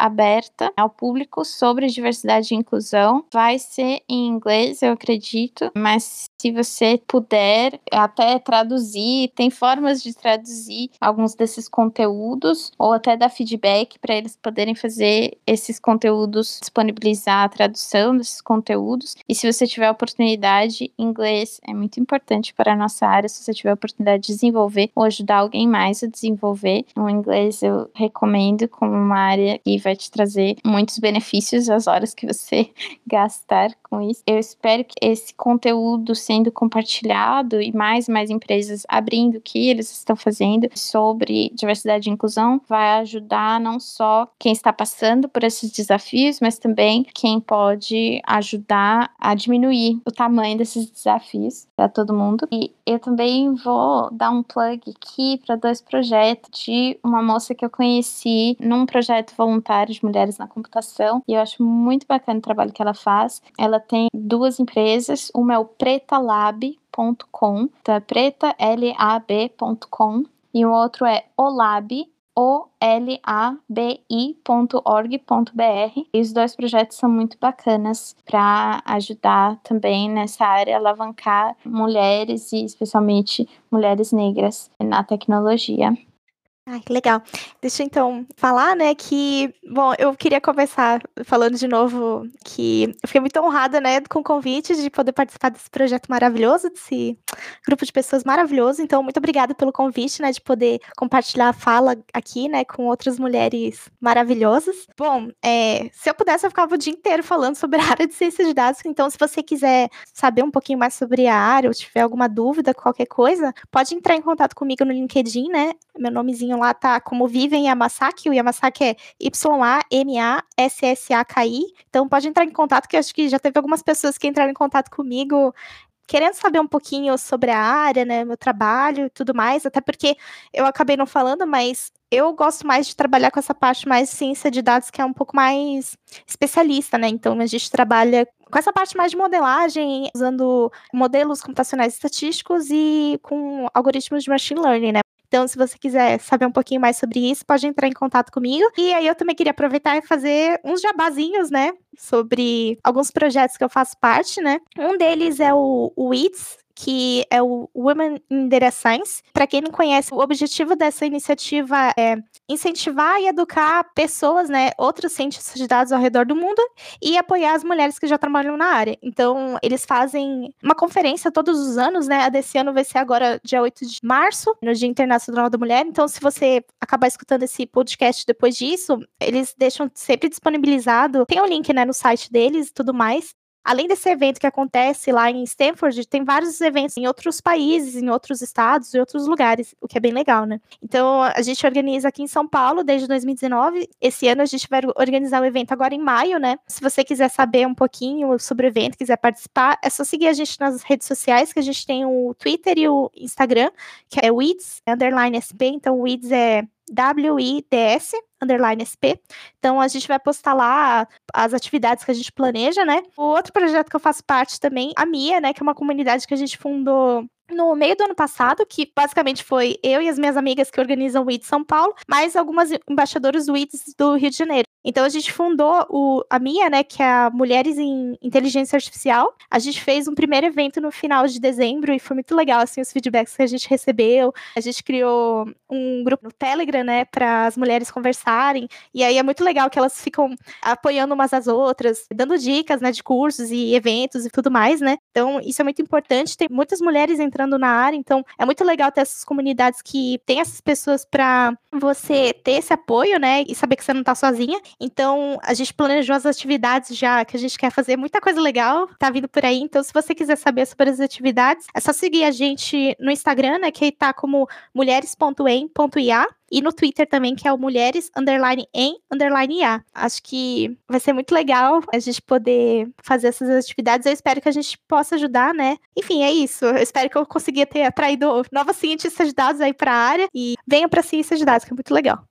aberta ao público sobre diversidade e inclusão. Vai ser em inglês, eu acredito, mas se você puder até traduzir, tem formas de traduzir alguns desses conteúdos ou até dar feedback para eles poderem fazer esses conteúdos, disponibilizar a tradução desses conteúdos. E se você tiver oportunidade, inglês é muito importante para a nossa área. Se você tiver oportunidade de desenvolver ou ajudar alguém mais a desenvolver, o inglês eu recomendo como uma área que vai vai te trazer muitos benefícios às horas que você gastar com isso. Eu espero que esse conteúdo sendo compartilhado e mais e mais empresas abrindo o que eles estão fazendo sobre diversidade e inclusão vai ajudar não só quem está passando por esses desafios, mas também quem pode ajudar a diminuir o tamanho desses desafios para todo mundo. E eu também vou dar um plug aqui para dois projetos de uma moça que eu conheci num projeto voluntário de mulheres na computação e eu acho muito bacana o trabalho que ela faz. Ela tem duas empresas, uma é o pretalab.com, então é preta l a b.com e o outro é olab olabi.org.br. E os dois projetos são muito bacanas para ajudar também nessa área, alavancar mulheres e especialmente mulheres negras na tecnologia. Ai, que legal. Deixa eu então falar, né, que, bom, eu queria começar falando de novo que eu fiquei muito honrada, né, com o convite de poder participar desse projeto maravilhoso, desse grupo de pessoas maravilhoso. Então, muito obrigada pelo convite, né, de poder compartilhar a fala aqui, né, com outras mulheres maravilhosas. Bom, é, se eu pudesse, eu ficava o dia inteiro falando sobre a área de ciência de dados. Então, se você quiser saber um pouquinho mais sobre a área ou tiver alguma dúvida, qualquer coisa, pode entrar em contato comigo no LinkedIn, né, meu nomezinho lá tá como Vivem Yamasaki, o Yamasaki é Y-A-M-A-S-S-A-K-I. Então pode entrar em contato, que acho que já teve algumas pessoas que entraram em contato comigo querendo saber um pouquinho sobre a área, né, meu trabalho e tudo mais, até porque eu acabei não falando, mas eu gosto mais de trabalhar com essa parte mais ciência de dados, que é um pouco mais especialista, né? Então a gente trabalha com essa parte mais de modelagem, usando modelos computacionais estatísticos e com algoritmos de machine learning, né? Então, se você quiser saber um pouquinho mais sobre isso, pode entrar em contato comigo. E aí eu também queria aproveitar e fazer uns jabazinhos, né? Sobre alguns projetos que eu faço parte, né? Um deles é o, WITS, que é o Women in Data Science. Para quem não conhece, o objetivo dessa iniciativa é incentivar e educar pessoas, né, outros cientistas de dados ao redor do mundo e apoiar as mulheres que já trabalham na área. Então, eles fazem uma conferência todos os anos, né? A desse ano vai ser agora dia 8 de março, no Dia Internacional da Mulher. Então, se você acabar escutando esse podcast depois disso, eles deixam sempre disponibilizado. Tem o um link, né, no site deles e tudo mais. Além desse evento que acontece lá em Stanford, tem vários eventos em outros países, em outros estados e outros lugares, o que é bem legal, né? Então, a gente organiza aqui em São Paulo desde 2019. Esse ano a gente vai organizar o evento agora em maio, né? Se você quiser saber um pouquinho sobre o evento, quiser participar, é só seguir a gente nas redes sociais, que a gente tem o Twitter e o Instagram, que é WIDS, underline SP. Então, WIDS é W-I-D-S, underline SP. Então, a gente vai postar lá as atividades que a gente planeja, né? O outro projeto que eu faço parte também, a Mia, né? Que é uma comunidade que a gente fundou no meio do ano passado, que basicamente foi eu e as minhas amigas que organizam o WIT São Paulo, mais algumas embaixadoras do WITs do Rio de Janeiro. Então a gente fundou o, a minha, né, que é Mulheres em Inteligência Artificial. A gente fez um primeiro evento no final de dezembro e foi muito legal assim os feedbacks que a gente recebeu. A gente criou um grupo no Telegram, né, para as mulheres conversarem. E aí é muito legal que elas ficam apoiando umas às outras, dando dicas, né, de cursos e eventos e tudo mais, né? Então isso é muito importante. Tem muitas mulheres entrando na área, então é muito legal ter essas comunidades que tem essas pessoas para você ter esse apoio, né, e saber que você não tá sozinha. Então, a gente planejou as atividades já que a gente quer fazer, muita coisa legal tá vindo por aí. Então, se você quiser saber sobre as atividades, é só seguir a gente no Instagram, né, que tá como mulheres.em.ia e no Twitter também, que é o mulheres underline em underline IA. Acho que vai ser muito legal a gente poder fazer essas atividades. Eu espero que a gente possa ajudar, né? Enfim, é isso. Eu espero que eu consiga ter atraído novas cientistas de dados aí para a área e venham para a ciência de dados, que é muito legal.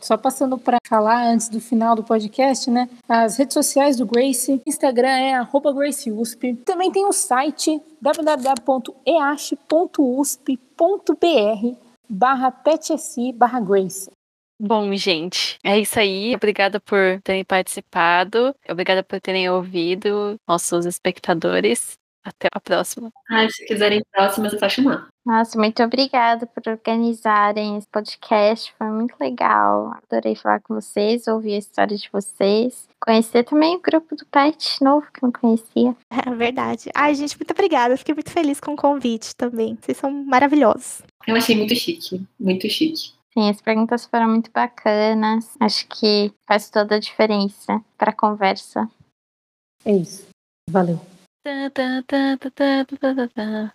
Só passando para falar antes do final do podcast, né? As redes sociais do Grace, Instagram é @graceusp. Também tem o site www.eache.usp.br barra barra Grace. Bom, gente, é isso aí. Obrigada por terem participado. Obrigada por terem ouvido nossos espectadores. Até a próxima. Ah, se quiserem próximas, é só chamar. Nossa, muito obrigada por organizarem esse podcast. Foi muito legal. Adorei falar com vocês, ouvir a história de vocês. Conhecer também o grupo do Pet novo que eu não conhecia. É verdade. Ai, gente, muito obrigada. Fiquei muito feliz com o convite também. Vocês são maravilhosos. Eu achei muito chique. Muito chique. Sim, as perguntas foram muito bacanas. Acho que faz toda a diferença para a conversa. É isso. Valeu. Tá, tá, tá,